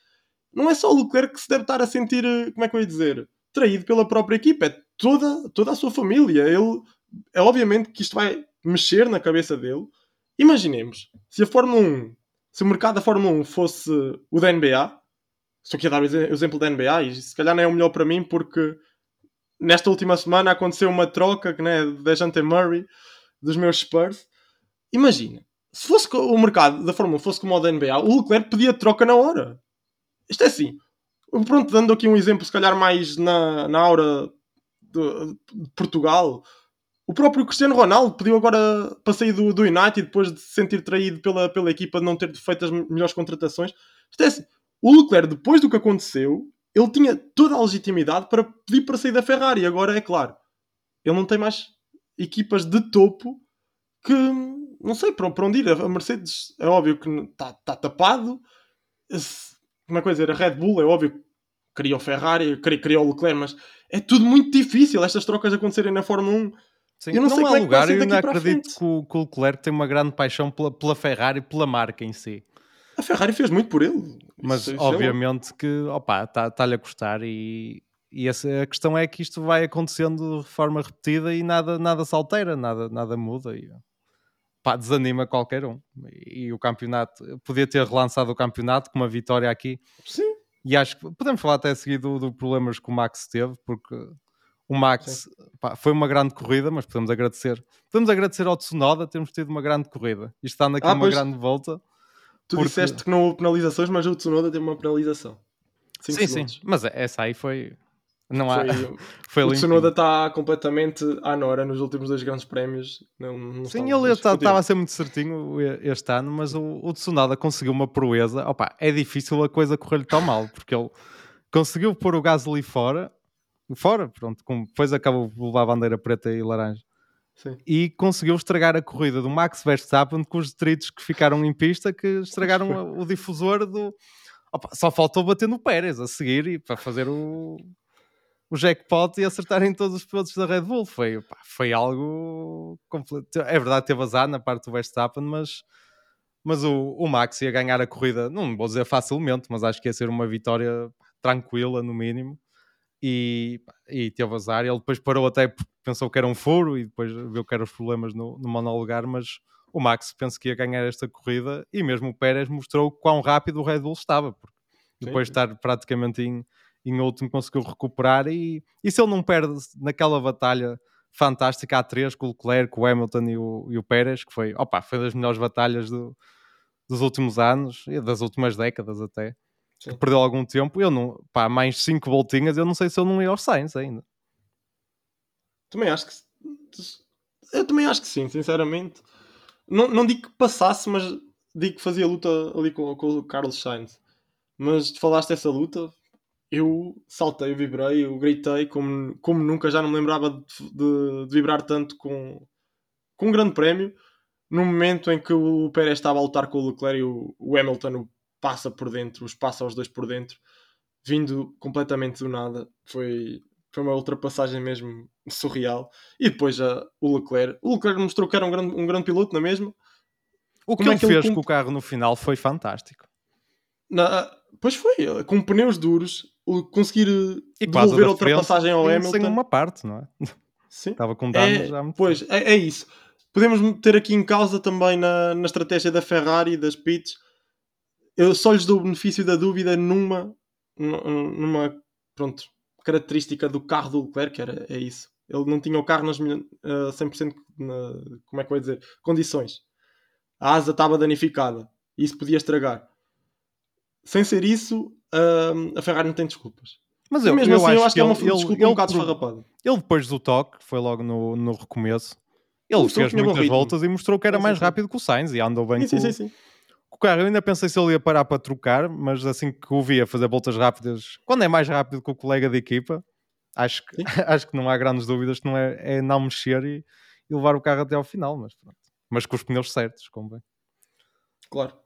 Não é só o Leclerc que se deve estar a sentir, eh, como é que eu ia dizer, traído pela própria equipa, é toda, toda a sua família. Ele, é obviamente que isto vai mexer na cabeça dele. Imaginemos, se a Fórmula 1 se o mercado da Fórmula 1 fosse o da NBA, estou aqui a dar o exe- o exemplo da NBA, e se calhar não é o melhor para mim, porque nesta última semana aconteceu uma troca né, da Jante Murray dos meus Spurs. Imagina, se fosse o mercado da Fórmula 1 fosse como o da NBA, o Leclerc pedia troca na hora. Isto é assim. Pronto, dando aqui um exemplo, se calhar mais na, na aura de, de Portugal, o próprio Cristiano Ronaldo pediu agora para sair do, do United depois de se sentir traído pela, pela equipa de não ter feito as melhores contratações. Isto é assim, o Leclerc, depois do que aconteceu, ele tinha toda a legitimidade para pedir para sair da Ferrari. Agora, é claro, ele não tem mais equipas de topo que não sei para, para onde ir. A Mercedes é óbvio que está tá tapado. Esse- Como é que eu ia dizer? A Red Bull é óbvio que queria o Ferrari, queria, queria o Leclerc, mas é tudo muito difícil estas trocas acontecerem na Fórmula 1. Sim, eu não sei há é lugar, ser eu ainda acredito que o, que o Leclerc tem uma grande paixão pela, pela Ferrari e pela marca em si. A Ferrari fez muito por ele. Mas Isso- isso é obviamente que opa, está-lhe a custar e, e essa, a questão é que isto vai acontecendo de forma repetida e nada, nada se altera, nada, nada muda e pá, desanima qualquer um. E, e o campeonato, podia ter relançado o campeonato com uma vitória aqui. Sim. e acho que podemos falar até a seguir do, do problemas que o Max teve, porque o Max pá, foi uma grande corrida, mas podemos agradecer. Podemos agradecer ao Tsunoda termos tido uma grande corrida. Isto está aqui Ah, uma pois. grande volta. Tu Porque- disseste que não houve penalizações, mas o Tsunoda teve uma penalização. Cinco sim, segundos. sim, mas essa aí foi Não há. Foi, (laughs) Foi o. Tsunoda está completamente à Nora nos últimos dois grandes prémios. Não, não Sim, ele estava continua. a ser muito certinho este ano, mas o, o Tsunoda conseguiu uma proeza. Opa, é difícil a coisa correr-lhe tão mal, porque ele conseguiu pôr o Gasly fora, fora, pronto, com, depois acabou de levar a bandeira preta e laranja, Sim. e conseguiu estragar a corrida do Max Verstappen com os detritos que ficaram em pista, que estragaram o difusor do... Opa, só faltou bater no Pérez a seguir e para fazer o, o jackpot e acertarem todos os pilotos da Red Bull. Foi, pá, foi algo completo. É verdade, teve azar na parte do Verstappen, mas, mas o, o Max ia ganhar a corrida, não vou dizer facilmente, mas acho que ia ser uma vitória tranquila, no mínimo. E, e teve azar. Ele depois parou até porque pensou que era um furo e depois viu que eram os problemas no, no monolugar, mas o Max penso que ia ganhar esta corrida e mesmo o Pérez mostrou quão rápido o Red Bull estava, porque depois de estar praticamente em, em último conseguiu recuperar e, e se ele não perde naquela batalha fantástica a três com o Leclerc, o Hamilton e o, e o Pérez, que foi, opa, foi das melhores batalhas do- dos últimos anos e das últimas décadas até, Sim. que perdeu algum tempo, eu não, pá, mais cinco voltinhas, eu não sei se eu não ia aos Sainz ainda. Também acho que. Eu também acho que sim, sinceramente. Não, não digo que passasse, mas digo que fazia luta ali com, com o Carlos Sainz. Mas falaste dessa luta, eu saltei, eu vibrei, eu gritei como, como nunca, já não me lembrava de, de- de vibrar tanto com, com um grande prémio. No momento em que o Pérez estava a lutar com o Leclerc e o, o Hamilton o passa por dentro, os passa aos dois por dentro, vindo completamente do nada. Foi, foi uma ultrapassagem mesmo surreal. E depois a, o Leclerc. O Leclerc mostrou que era um grande, um grande piloto, não é mesmo? O que Como é ele que ele fez cum- com o carro no final foi fantástico. Na, pois foi, com pneus duros, conseguir E quase devolver a ultrapassagem ao Hamilton. Sem uma parte, não é? Sim. Estava com danos É, já muito pois, é, é isso. Podemos meter aqui em causa também na, na estratégia da Ferrari, das pits. Eu só lhes dou o benefício da dúvida numa, nu- numa pronto, característica do carro do Leclerc, que era, é isso. Ele não tinha o carro nas melhor- eh, 100% na, como é que eu ia dizer, condições. A asa estava danificada. E isso podia estragar. Sem ser isso, hum, a Ferrari não tem desculpas. Mas E eu, mesmo eu assim, acho eu acho que é uma ele- desculpa ele um bocado esfarrapada. Ele depois do toque, que foi logo no, no recomeço, ele Mostrou fez que muitas voltas e mostrou que era Sim, mais sim. rápido que o Sainz e andou bem Sim, sim, com, carro. Eu ainda pensei se ele ia parar para trocar, mas assim que o via fazer voltas rápidas, quando é mais rápido que o colega de equipa, acho que, (laughs) acho que não há grandes dúvidas que não é, é não mexer e, e levar o carro até ao final, mas pronto. Mas com os pneus certos, convém. Claro.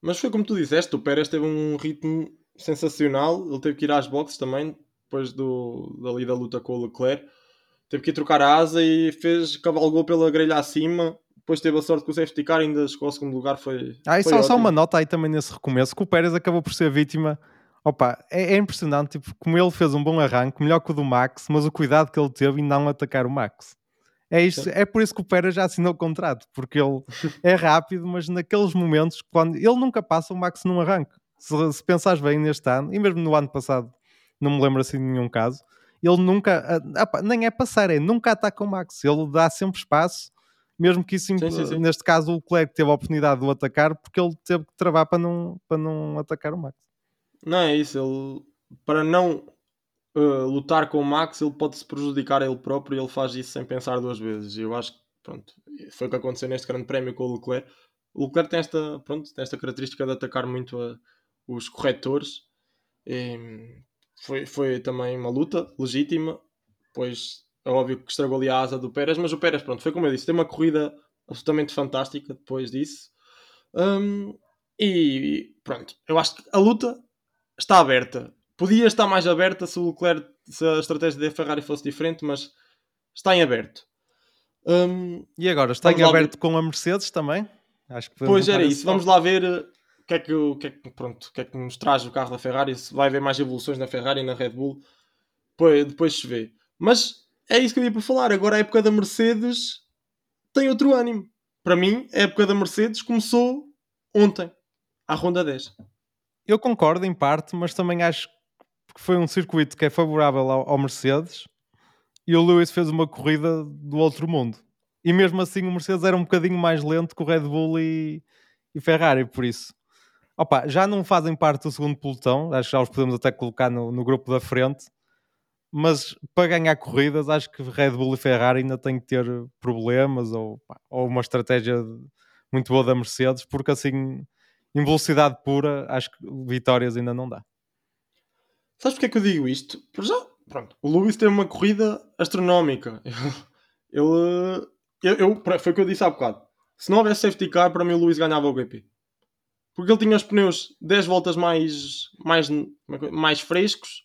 Mas foi como tu disseste, o Pérez teve um ritmo sensacional. Ele teve que ir às boxes também, depois do, dali da luta com o Leclerc. Teve que ir trocar a asa e fez, cavalgou pela grelha acima. Depois teve a sorte que o safety car ainda chegou ao segundo lugar. Foi, Ah, e foi só, só uma nota aí também nesse recomeço, que o Pérez acabou por ser vítima. Opa, é, é impressionante, tipo, como ele fez um bom arranque, melhor que o do Max, mas o cuidado que ele teve em não atacar o Max. É, Sim. é por isso que o Pérez já assinou o contrato, porque ele é rápido, mas naqueles momentos, quando ele nunca passa o Max num arranque. Se, se pensares bem neste ano, e mesmo no ano passado, não me lembro assim de nenhum caso, ele nunca, ah, ah, nem é passar, é nunca ataca o Max, ele dá sempre espaço, mesmo que isso, Sim, sim, sim. neste caso, o Leclerc teve a oportunidade de o atacar porque ele teve que travar para não, para não atacar o Max. Não é isso. Ele, para não uh, lutar com o Max, ele pode se prejudicar a ele próprio e ele faz isso sem pensar duas vezes. Eu acho que pronto, foi o que aconteceu neste grande prémio com o Leclerc. O Leclerc tem esta, pronto, tem esta característica de atacar muito a- os corretores. E foi, foi também uma luta legítima, pois é óbvio que estragou ali a asa do Pérez, mas o Pérez, pronto, foi como eu disse, tem uma corrida absolutamente fantástica depois disso. Hum, e pronto, eu acho que a luta está aberta. Podia estar mais aberta se o Leclerc, se a estratégia da Ferrari fosse diferente, mas está em aberto. Hum, E agora, está em aberto com a Mercedes também? Acho que pois era isso. Vamos lá ver uh, o que, é que, o que é que, pronto, o que é que nos traz o carro da Ferrari. Se vai haver mais evoluções na Ferrari e na Red Bull. Depois, depois se vê. Mas é isso que eu ia para falar. Agora a época da Mercedes tem outro ânimo. Para mim, a época da Mercedes começou ontem, à ronda 10. Eu concordo em parte, mas também acho que foi um circuito que é favorável ao, ao Mercedes e o Lewis fez uma corrida do outro mundo. E mesmo assim o Mercedes era um bocadinho mais lento que o Red Bull e, e Ferrari, por isso. Opa, já não fazem parte do segundo pelotão, acho que já os podemos até colocar no, no grupo da frente, mas para ganhar corridas, acho que Red Bull e Ferrari ainda têm que ter problemas ou, ou uma estratégia muito boa da Mercedes, porque assim, em velocidade pura, acho que vitórias ainda não dá. Sabes porque é que eu digo isto? Por já, pronto, o Lewis teve uma corrida astronómica. (laughs) Ele, eu, eu, foi o que eu disse há bocado. Se não houvesse safety car, para mim o Lewis ganhava o GP. Porque ele tinha os pneus 10 voltas mais, mais, mais frescos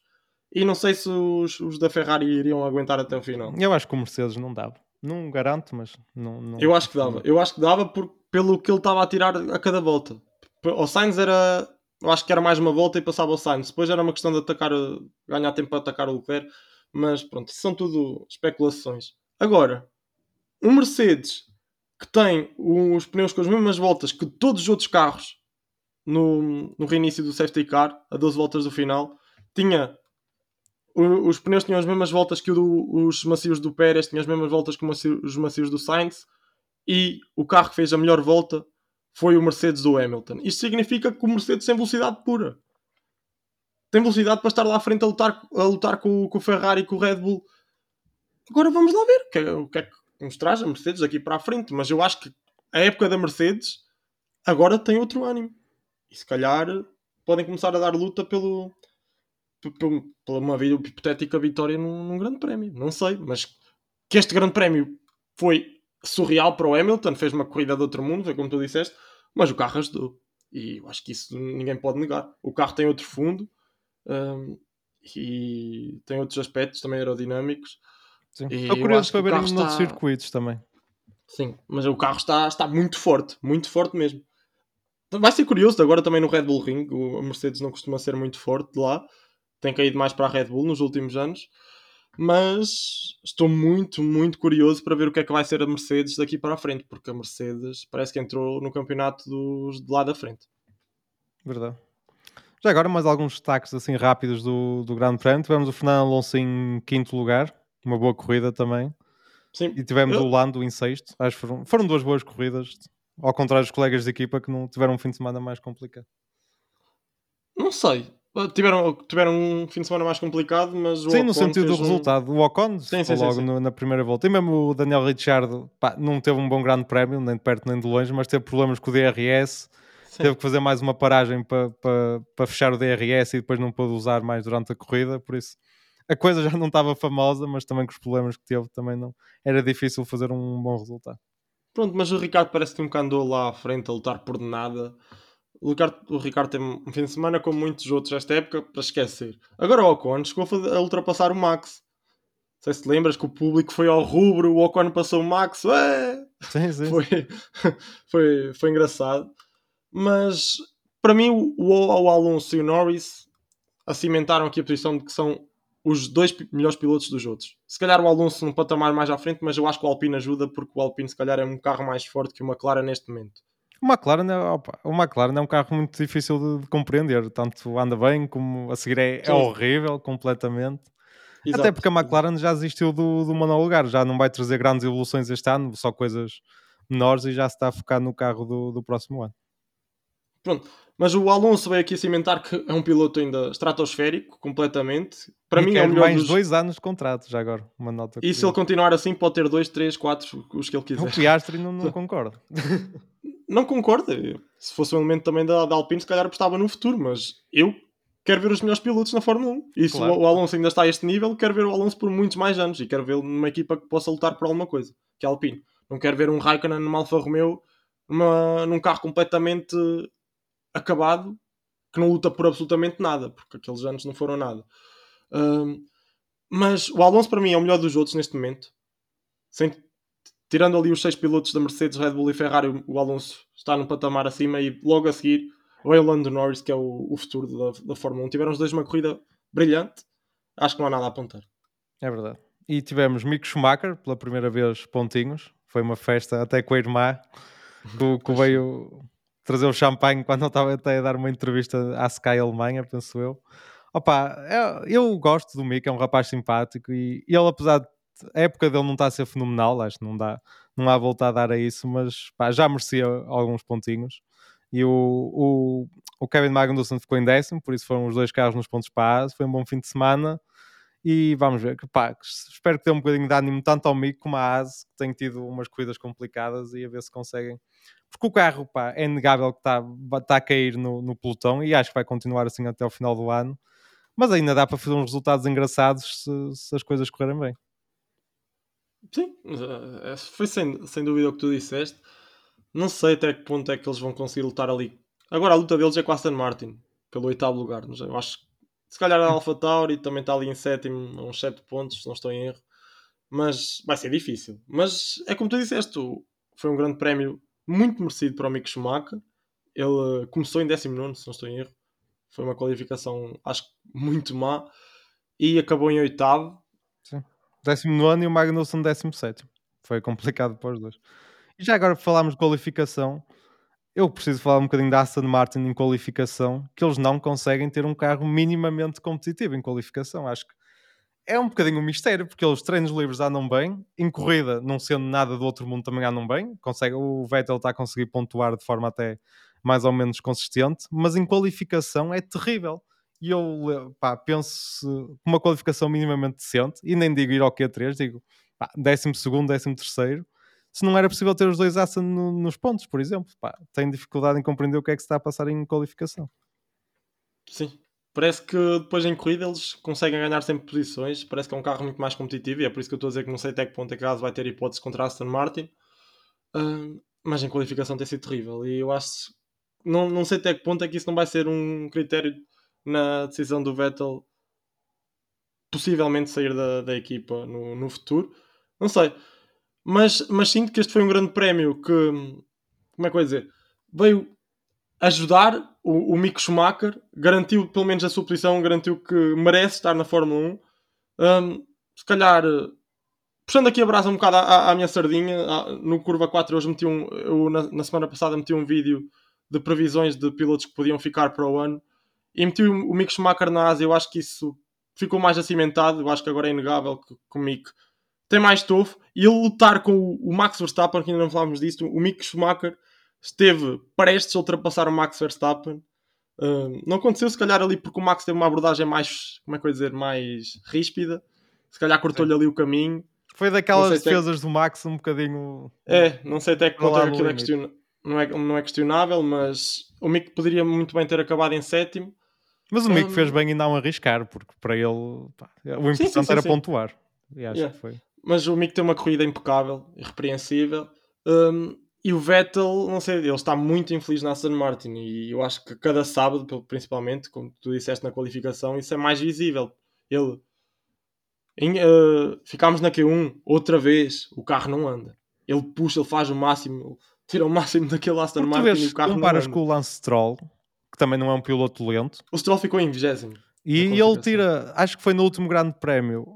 e não sei se os, os da Ferrari iriam aguentar até o final. Eu acho que o Mercedes não dava. Não garanto, mas não. não... Eu acho que dava. Eu acho que dava por, pelo que ele estava a tirar a cada volta. O Sainz era. Eu acho que era mais uma volta e passava o Sainz. Depois era uma questão de atacar, ganhar tempo para atacar o Leclerc. Mas pronto, são tudo especulações. Agora, um Mercedes que tem os pneus com as mesmas voltas que todos os outros carros no, no reinício do safety car, a 12 voltas do final, tinha os pneus tinham as mesmas voltas que do, os macios do Pérez, tinham as mesmas voltas que os macios do Sainz e o carro que fez a melhor volta foi o Mercedes do Hamilton. Isto significa que o Mercedes tem velocidade pura. Tem velocidade para estar lá à frente a lutar, a lutar com, com o Ferrari e com o Red Bull. Agora vamos lá ver o que, é, que é que nos traz a Mercedes aqui para a frente. Mas eu acho que a época da Mercedes agora tem outro ânimo. E se calhar podem começar a dar luta pelo, por uma hipotética vitória num, num, grande prémio. Não sei, mas que este grande prémio foi surreal para o Hamilton, fez uma corrida de outro mundo, foi como tu disseste, mas o carro ajudou. E eu acho que isso ninguém pode negar. O carro tem outro fundo um, e tem outros aspectos também aerodinâmicos. Sim. Estou curioso para ver em está... circuitos também. Sim, mas o carro está, está muito forte, muito forte mesmo. Vai ser curioso agora também no Red Bull Ring. O Mercedes não costuma ser muito forte lá tem caído mais para a Red Bull nos últimos anos. Mas estou muito, muito curioso para ver o que é que vai ser a Mercedes daqui para a frente, porque a Mercedes parece que entrou no campeonato dos de lá da frente. Verdade. Já agora, mais alguns destaques assim rápidos do, do Grande Prémio. Tivemos o Fernando Alonso em quinto lugar, uma boa corrida também. Sim. E tivemos Eu... o Lando em sexto. Acho que foram, foram duas boas corridas, ao contrário dos colegas de equipa que não tiveram um fim de semana mais complicado. Não sei. Tiveram, tiveram um fim de semana mais complicado, mas o Sim, Ocon no sentido do um... resultado. O Ocon sim, sim, logo sim, no, na primeira volta. E mesmo o Daniel Ricciardo pá, não teve um bom grande prémio, nem de perto nem de longe, mas teve problemas com o DRS. Teve que fazer mais uma paragem para, para, para fechar o DRS e depois não pôde usar mais durante a corrida. Por isso, a coisa já não estava famosa, mas também com os problemas que teve, também não era difícil fazer um bom resultado. Pronto, mas o Ricardo parece que nunca andou lá à frente a lutar por nada. O Ricardo, o Ricardo teve um fim de semana, como muitos outros esta época, para esquecer. Agora o Ocon chegou a, ultrapassar o Max. Não sei se te lembras que o público foi ao rubro, o Ocon passou o Max. Ué! Sim, sim. Foi, (laughs) foi, foi engraçado. Mas para mim, o, o Alonso e o Norris acimentaram aqui a posição de que são os dois melhores pilotos dos outros. Se calhar o Alonso num patamar mais à frente, mas eu acho que o Alpine ajuda porque o Alpine se calhar é um carro mais forte que o McLaren neste momento. O McLaren, é, opa, o McLaren é um carro muito difícil de, de, compreender, tanto anda bem como a seguir é, é horrível completamente. Exato. Até porque a McLaren já desistiu do, do lugar, já não vai trazer grandes evoluções este ano, só coisas menores e já se está a focar no carro do, do próximo ano. Pronto, mas o Alonso veio aqui cimentar que é um piloto ainda estratosférico, completamente. Para e mim é o melhor mais dos... dois anos de contrato, já agora, uma nota. E se ele continuar assim, pode ter dois, três, quatro, os que ele quiser. O Piastri não, não (laughs) concorda. (laughs) não concorda. Se fosse um elemento também da, da Alpine, se calhar apostava no futuro, mas eu quero ver os melhores pilotos na Fórmula 1. E se claro. o, Alonso ainda está a este nível, quero ver o Alonso por muitos mais anos e quero vê-lo numa equipa que possa lutar por alguma coisa, que é a Alpine. Não quero ver um Raikkonen numa Alfa Romeo numa, num carro completamente acabado que não luta por absolutamente nada, porque aqueles anos não foram nada. Um, mas o Alonso para mim é o melhor dos outros neste momento. Sem, tirando ali os seis pilotos da Mercedes, Red Bull e Ferrari, o Alonso está num patamar acima e logo a seguir o Lando Norris, que é o, o futuro da, da, Fórmula 1. Tiveram os dois uma corrida brilhante. Acho que não há nada a apontar. É verdade. E tivemos Mick Schumacher, pela primeira vez, pontinhos. Foi uma festa até com a irmã, que, que veio trazer o champanhe quando eu estava até a dar uma entrevista à Sky Alemanha, penso eu. Opa, eu, eu gosto do Mick, é um rapaz simpático e, e ele, apesar de a época dele não está a ser fenomenal, acho que não dá, não há volta a dar a isso, mas pá, já merecia alguns pontinhos. E o, o, o Kevin Magnussen ficou em décimo, por isso foram os dois carros nos pontos para a foi um bom fim de semana. E vamos ver, pá, espero que dê um bocadinho de ânimo tanto ao Mick como à ASE, que tem tido umas corridas complicadas e a ver se conseguem. Porque o carro pá, é inegável que está tá a cair no, no pelotão e acho que vai continuar assim até ao final do ano. Mas ainda dá para fazer uns resultados engraçados se, se as coisas correrem bem. Sim, eh, foi sem, sem dúvida o que tu disseste. Não sei até que ponto é que eles vão conseguir lutar ali. Agora a luta deles é com a Aston Martin, pelo oitavo lugar. Eu acho que se calhar a Alpha Tauri também está ali em sétimo, a uns 7 pontos, se não estou em erro. Mas vai ser difícil. Mas é como tu disseste, foi um grande prémio muito merecido para o Mick Schumacher. Ele começou em 19, se não estou em erro. Foi uma qualificação, acho que muito má. E acabou em oitavo. Sim. 19 e o Magnussen 17. Foi complicado para os dois. E já agora falámos de qualificação eu preciso falar um bocadinho da Aston Martin em qualificação, que eles não conseguem ter um carro minimamente competitivo em qualificação. Acho que é um bocadinho um mistério, porque eles treinos livres andam bem, em corrida, não sendo nada do outro mundo, também andam bem. Consegue, o Vettel está a conseguir pontuar de forma até mais ou menos consistente, mas em qualificação é terrível. E eu pá, penso uma qualificação minimamente decente, e nem digo ir ao Q3, digo pá, décimo segundo, décimo terceiro, se não era possível ter os dois Aston no, nos pontos, por exemplo. Pá, tenho dificuldade em compreender o que é que se está a passar em qualificação. Sim, parece que depois em corrida eles conseguem ganhar sempre posições. Parece que é um carro muito mais competitivo e é por isso que eu estou a dizer que não sei até que ponto é a vai ter hipótese contra a Aston Martin. Uh, mas em qualificação tem sido terrível e eu acho não, não sei até que ponto é que isso não vai ser um critério na decisão do Vettel possivelmente sair da, da equipa no, no futuro. Não sei mas, mas sinto que este foi um grande prémio que, como é que eu ia dizer, veio ajudar o, o Mick Schumacher, garantiu pelo menos a sua posição, garantiu que merece estar na Fórmula 1. Um, se calhar, puxando aqui a brasa um bocado à, à minha sardinha, no Curva 4 hoje meti um, eu na, na, semana passada meti um vídeo de previsões de pilotos que podiam ficar para o ano e meti o, o Mick Schumacher na Ásia, eu acho que isso ficou mais acimentado, eu acho que agora é inegável que, que o Mick tem mais estofo e ele lutar com o, Max Verstappen, que ainda não falámos disso, o Mick Schumacher esteve prestes a ultrapassar o Max Verstappen. Uh, não aconteceu, se calhar, ali porque o Max teve uma abordagem mais, como é que eu dizer, mais ríspida. Se calhar cortou-lhe ali o caminho. Foi daquelas defesas até... do Max um bocadinho. É, não sei até que ponto é aquilo é, question... não, é, não é questionável, mas o Mick poderia muito bem ter acabado em sétimo. Mas o Mick fez bem em não arriscar, porque para ele pá, o importante sim, sim, era sim, pontuar. E acho yeah. que foi. Mas o Mick tem uma corrida impecável, irrepreensível. Um, e o Vettel, não sei, ele está muito infeliz na Aston Martin. E eu acho que cada sábado, principalmente, como tu disseste na qualificação, isso é mais visível. Ele. Em, uh, ficámos na Q1 outra vez, o carro não anda. Ele puxa, ele faz o máximo, tira o máximo (laughs) daquele Aston Martin vês, e o carro comparas com o Lance Stroll, também não é um piloto lento. O Stroll ficou em 20 E ele tira, acho que foi no último grande prémio,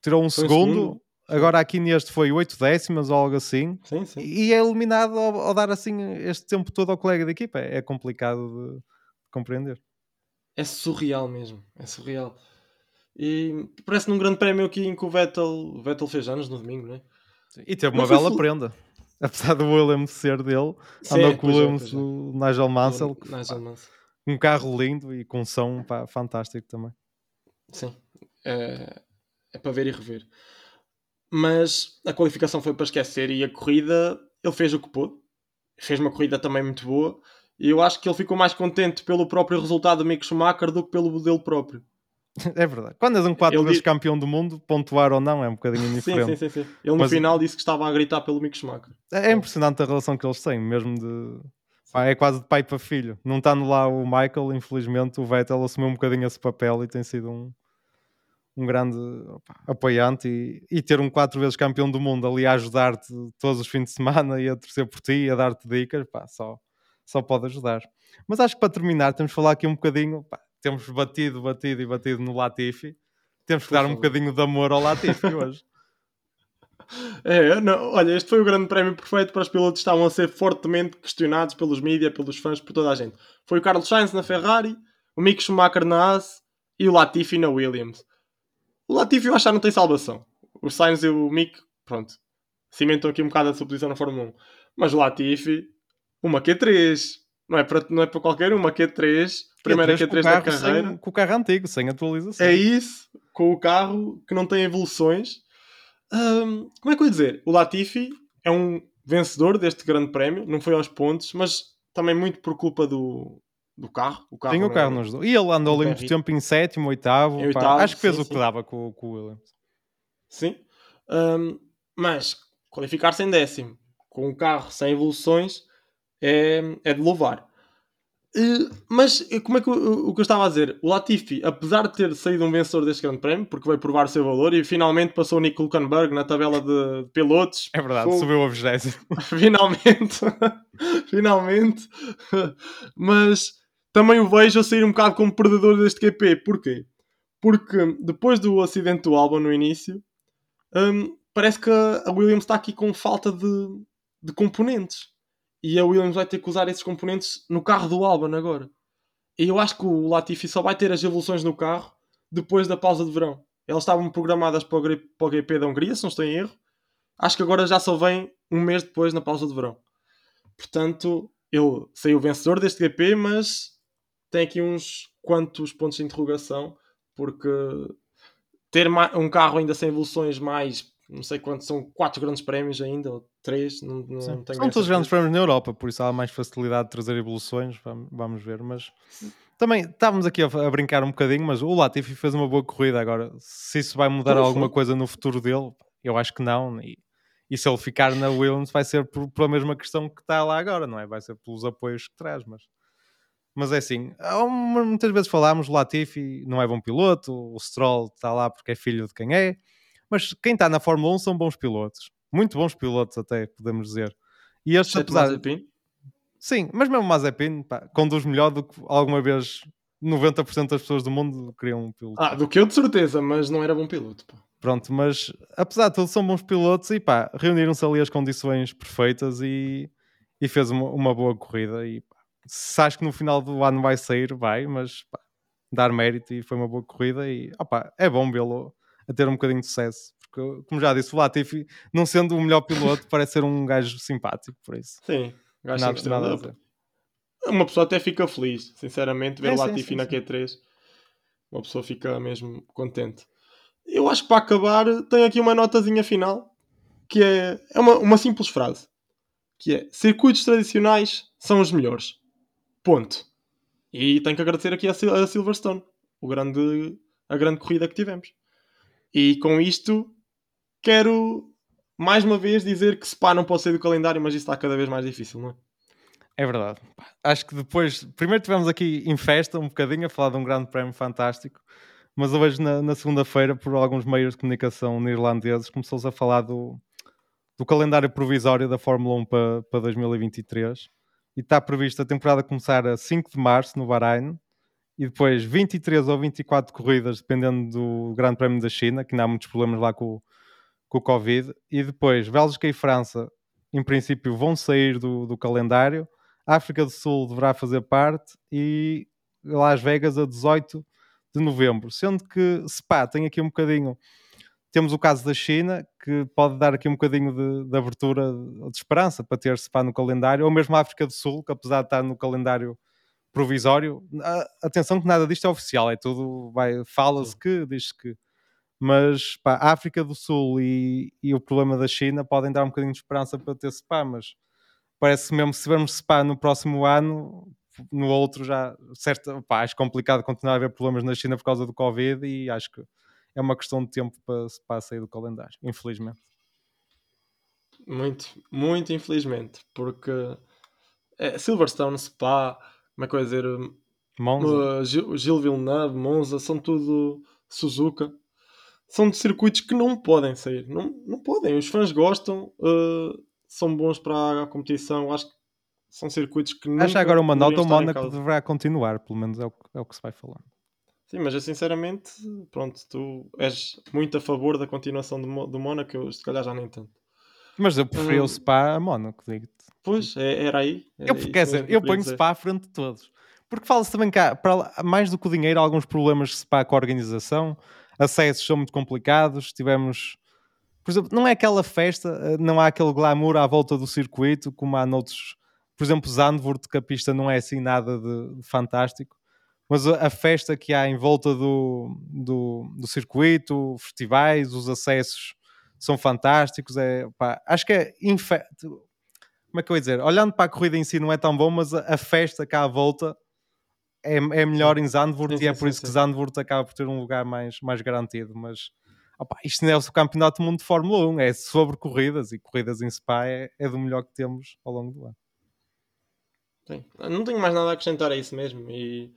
tirou um segundo, segundo, Agora aqui neste foi 8 décimas ou algo assim. Sim, sim. E é eliminado ao, ao, dar assim este tempo todo ao colega de equipa. É, é complicado de, de, compreender. É surreal mesmo. É surreal. E parece num grande prémio aqui em que o Vettel, o Vettel fez anos no domingo, não é? E teve uma bela prenda. Apesar do Williams ser dele, sim, andou com o é, Williams, é, o Nigel Mansell. Nigel Mansell. Um carro lindo e com som pá, fantástico também. Sim. É, é para ver e rever mas a qualificação foi para esquecer e a corrida ele fez o que pôde, fez uma corrida também muito boa e eu acho que ele ficou mais contente pelo próprio resultado do Mick Schumacher do que pelo dele próprio. (laughs) É verdade. Quando és um 4 vezes campeão do mundo, pontuar ou não é um bocadinho indiferente. sim, sim, sim, sim. Ele no Mas... final disse que estava a gritar pelo Mick Schumacher. É, é impressionante a relação que eles têm, mesmo de. É quase de pai para filho. Não estando lá o Michael, infelizmente, o Vettel assumiu um bocadinho esse papel e tem sido um, um grande opa, apoiante e, e, ter um quatro vezes campeão do mundo ali a ajudar-te todos os fins de semana e a torcer por ti e a dar-te dicas, pá, só, só pode ajudar. Mas acho que para terminar temos de falar aqui um bocadinho, pá, temos batido, batido e batido no Latifi, temos que por dar favor. um bocadinho de amor ao Latifi hoje. (laughs) É, não, olha, este foi o grande prémio perfeito para os pilotos que estavam a ser fortemente questionados pelos mídias, pelos fãs, por toda a gente. Foi o Carlos Sainz na Ferrari, o Mick Schumacher na Haas e o Latifi na Williams. O Latifi eu acho que não tem salvação. O Sainz e o Mick, pronto, cimentam aqui um bocado a sua posição na Fórmula 1. Mas o Latifi, uma Q3, Não é para, não é para qualquer uma, Q3, primeira Q3, Q3 da carreira. Sem, com o carro antigo, sem atualização. É isso, com o carro que não tem evoluções. Um, como é que eu ia dizer? O Latifi é um vencedor deste grande prémio, não foi aos pontos, mas também muito por culpa do, do carro. O carro Tem o carro é, nos dois. E ele andou ali muito tempo em sétimo, oitavo. Em oitavo acho que fez sim, o que sim. dava com, com o Williams. Sim. Um, mas qualificar-se em décimo com um carro sem evoluções é, é de louvar. Uh, mas eh, como é que o, o que eu estava a dizer? O Latifi, apesar de ter saído um vencedor deste grande prémio, porque veio provar o seu valor e finalmente passou o Nico Hulkenberg na tabela de, de pilotos. É verdade, subiu a 20. (laughs) finalmente, (laughs) finalmente. mas também o vejo a sair um bocado como perdedor deste GP. Porquê? Porque depois do acidente do Albon no início, um, parece que a Williams está aqui com falta de, de componentes. E a Williams vai ter que usar esses componentes no carro do Albon agora. E eu acho que o Latifi só vai ter as evoluções no carro depois da pausa de verão. Elas estavam programadas para o, o GP da Hungria, se não estou em erro. Acho que agora já só vem um mês depois na pausa de verão. Portanto, ele saiu vencedor deste GP, mas tem aqui uns quantos pontos de interrogação, porque ter um carro ainda sem evoluções mais não sei quantos, são quatro grandes prémios ainda, ou três, não, não tenho São todos grandes prémios na Europa, por isso há mais facilidade de trazer evoluções, vamos, ver, mas também estávamos aqui a, a, brincar um bocadinho, mas o Latifi fez uma boa corrida agora, se isso vai mudar alguma coisa no futuro dele, eu acho que não, e, e se ele ficar na Williams vai ser por, pela mesma questão que está lá agora, não é? Vai ser pelos apoios que traz, mas... Mas é assim, muitas vezes falámos, o Latifi não é bom piloto, o Stroll está lá porque é filho de quem é, mas quem está na Fórmula 1 são bons pilotos. Muito bons pilotos, até, podemos dizer. E este, apesar... Mazepin? Sim, mas mesmo Mazepin pá, conduz melhor do que alguma vez 90% das pessoas do mundo queriam um piloto. Ah, do que eu de certeza, mas não era bom piloto. Pá. Pronto, mas apesar de tudo são bons pilotos e pá, reuniram-se ali as condições perfeitas e, e fez uma, uma boa corrida e pá, se acho que no final do ano vai sair, vai, mas pá, dar mérito e foi uma boa corrida e opa, é bom vê-lo a ter um bocadinho de sucesso. Porque, como já disse, o Latifi, não sendo o melhor piloto, parece ser um gajo simpático, por isso. Sim, gajo nada, nada a dizer. Uma pessoa até fica feliz, sinceramente, ver é, o Latifi sim, sim, na Q3. Uma pessoa fica mesmo contente. Eu acho que para acabar, tem aqui uma notazinha final, que é, é uma, uma simples frase. Que é, circuitos tradicionais são os melhores. Ponto. E tenho que agradecer aqui a Silverstone, o grande, a grande corrida que tivemos. E com isto, quero mais uma vez dizer que Spa não pode sair do calendário, mas isso está cada vez mais difícil, não é? É verdade. Acho que depois, primeiro tivemos aqui em festa um bocadinho a falar de um grande prémio fantástico, mas hoje na, na segunda-feira, por alguns meios de comunicação neerlandeses, começou-se a falar do, do calendário provisório da Fórmula 1 para, para 2023 e está prevista a temporada começar a 5 de março no Bahrein e depois 23 ou 24 corridas, dependendo do Grande Prémio da China, que ainda há muitos problemas lá com, com o Covid, e depois Bélgica e França, em princípio, vão sair do, do calendário, África do Sul deverá fazer parte, e Las Vegas a 18 de novembro, sendo que Spa tem aqui um bocadinho. Temos o caso da China, que pode dar aqui um bocadinho de, de abertura de esperança para ter Spa no calendário, ou mesmo a África do Sul, que apesar de estar no calendário provisório. Atenção que nada disto é oficial, é tudo, fala-se que, diz que. Mas pá, a África do Sul e, e, o problema da China podem dar um bocadinho de esperança para ter SPA, mas parece mesmo se tivermos SPA no próximo ano, no outro já, certo, pá, acho complicado continuar a haver problemas na China por causa do Covid e acho que é uma questão de tempo para SPA sair do calendário, infelizmente. Muito, muito infelizmente, porque é, Silverstone, Spa, como é que eu ia dizer? Monza. Gil, Gil Villeneuve, Monza, são tudo Suzuka. São de circuitos que não podem sair. Não, não podem. Os fãs gostam, uh, são bons para a competição. Acho que são circuitos que não. Acho agora uma nota: o Mónaco deverá continuar, pelo menos é o, é o que se vai falando. Sim, mas eu sinceramente, pronto, tu és muito a favor da continuação do, do Mónaco, eu se calhar já nem tanto. Mas eu preferi o Spa a Mónaco, digo-te. Pois, é, era aí. eu, quer dizer, eu ponho dizer. Spa à frente de todos. Porque fala-se também cá, para, mais do que o dinheiro, há alguns problemas de Spa com a organização. Acessos são muito complicados. Tivemos, por exemplo, não é aquela festa, eh, não há aquele glamour à volta do circuito como há noutros. Por exemplo, Zandvoort, que a pista não é assim nada de, de fantástico, mas a, a, festa que há em volta do, do, do, circuito, festivais, os acessos são fantásticos. É, pá, acho que é. Infe... Como é que eu ia dizer? Olhando para a corrida em si, não é tão bom, mas a, festa cá à volta é, é melhor sim. em Zandvoort sim, e é por sim, isso que Zandvoort acaba por ter um lugar mais, mais garantido. Mas opa, isto não é o Campeonato do Mundo de Fórmula 1, é sobre corridas e corridas em Spa é, é do melhor que temos ao longo do ano. Sim. Não tenho mais nada a acrescentar a isso mesmo. E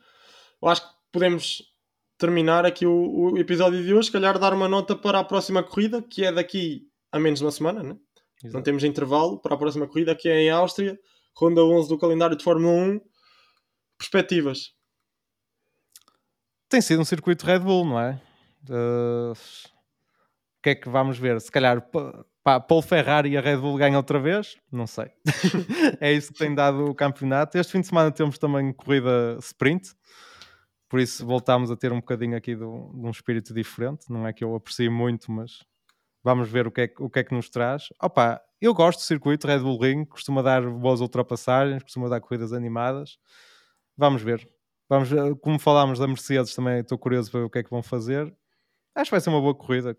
eu acho que podemos terminar aqui o, o, episódio de hoje, se calhar dar uma nota para a próxima corrida, que é daqui a menos de uma semana, né? não temos intervalo para a próxima corrida, que é em Áustria, ronda 11 do calendário de Fórmula 1. Perspectivas? Tem sido um circuito Red Bull, não é? Uh, o que é que vamos ver? Se calhar pá, Paul Ferrari e a Red Bull ganham outra vez? Não sei. (laughs) é isso que tem dado o campeonato. Este fim de semana temos também corrida sprint, por isso voltámos a ter um bocadinho aqui de um, espírito diferente. Não é que eu aprecie muito, mas vamos ver o que é, o que, é que nos traz. Opa, eu gosto do circuito Red Bull Ring, costuma dar boas ultrapassagens, costuma dar corridas animadas. Vamos ver. Vamos. Como falámos da Mercedes, também estou curioso para ver o que é que vão fazer. Acho que vai ser uma boa corrida.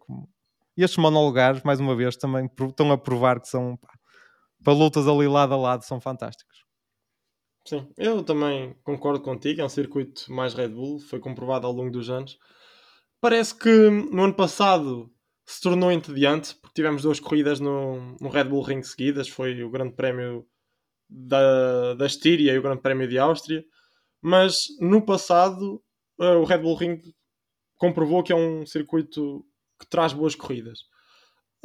E estes monolugares, mais uma vez, também estão a provar que são pá, para lutas ali lado a lado, são fantásticos. Sim, eu também concordo contigo. É um circuito mais Red Bull, foi comprovado ao longo dos anos. Parece que no ano passado se tornou entediante, porque tivemos duas corridas no, no Red Bull Ring seguidas. Foi o Grande Prémio da, da Estíria e o Grande Prémio de Áustria. Mas no passado, uh, o Red Bull Ring comprovou que é um circuito que traz boas corridas.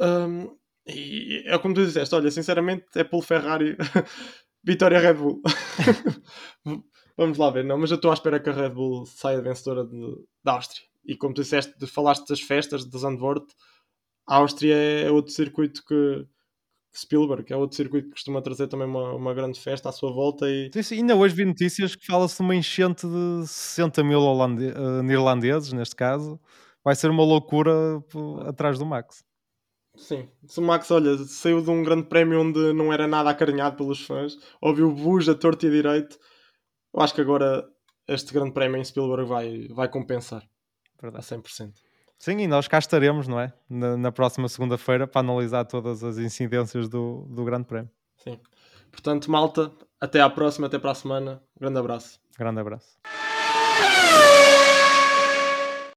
Um, e é como tu disseste, olha, sinceramente é pelo Ferrari (laughs) Vitória Red Bull. (laughs) Vamos lá ver, não, mas eu estou à espera que a Red Bull saia vencedora de, da Áustria. E como tu disseste, falaste das festas de Zandvoort, a Áustria é outro circuito que Spielberg, é outro circuito que costuma trazer também uma, uma grande festa à sua volta. E... Sim, sim, ainda hoje vi notícias que fala-se de uma enchente de 60 mil holande... uh, neerlandeses, neste caso. Vai ser uma loucura atrás do Max. Sim, se o Max, olha, saiu de um grande prémio onde não era nada acarinhado pelos fãs, ouviu bus a torto e a direito, eu acho que agora este grande prémio em Spielberg vai, vai compensar. Verdade. A 100%. Sim, e nós cá estaremos, não é? Na, na próxima segunda-feira para analisar todas as incidências do, do grande prémio. Sim. Portanto, malta, até à próxima, até para a semana. Grande abraço. Grande abraço.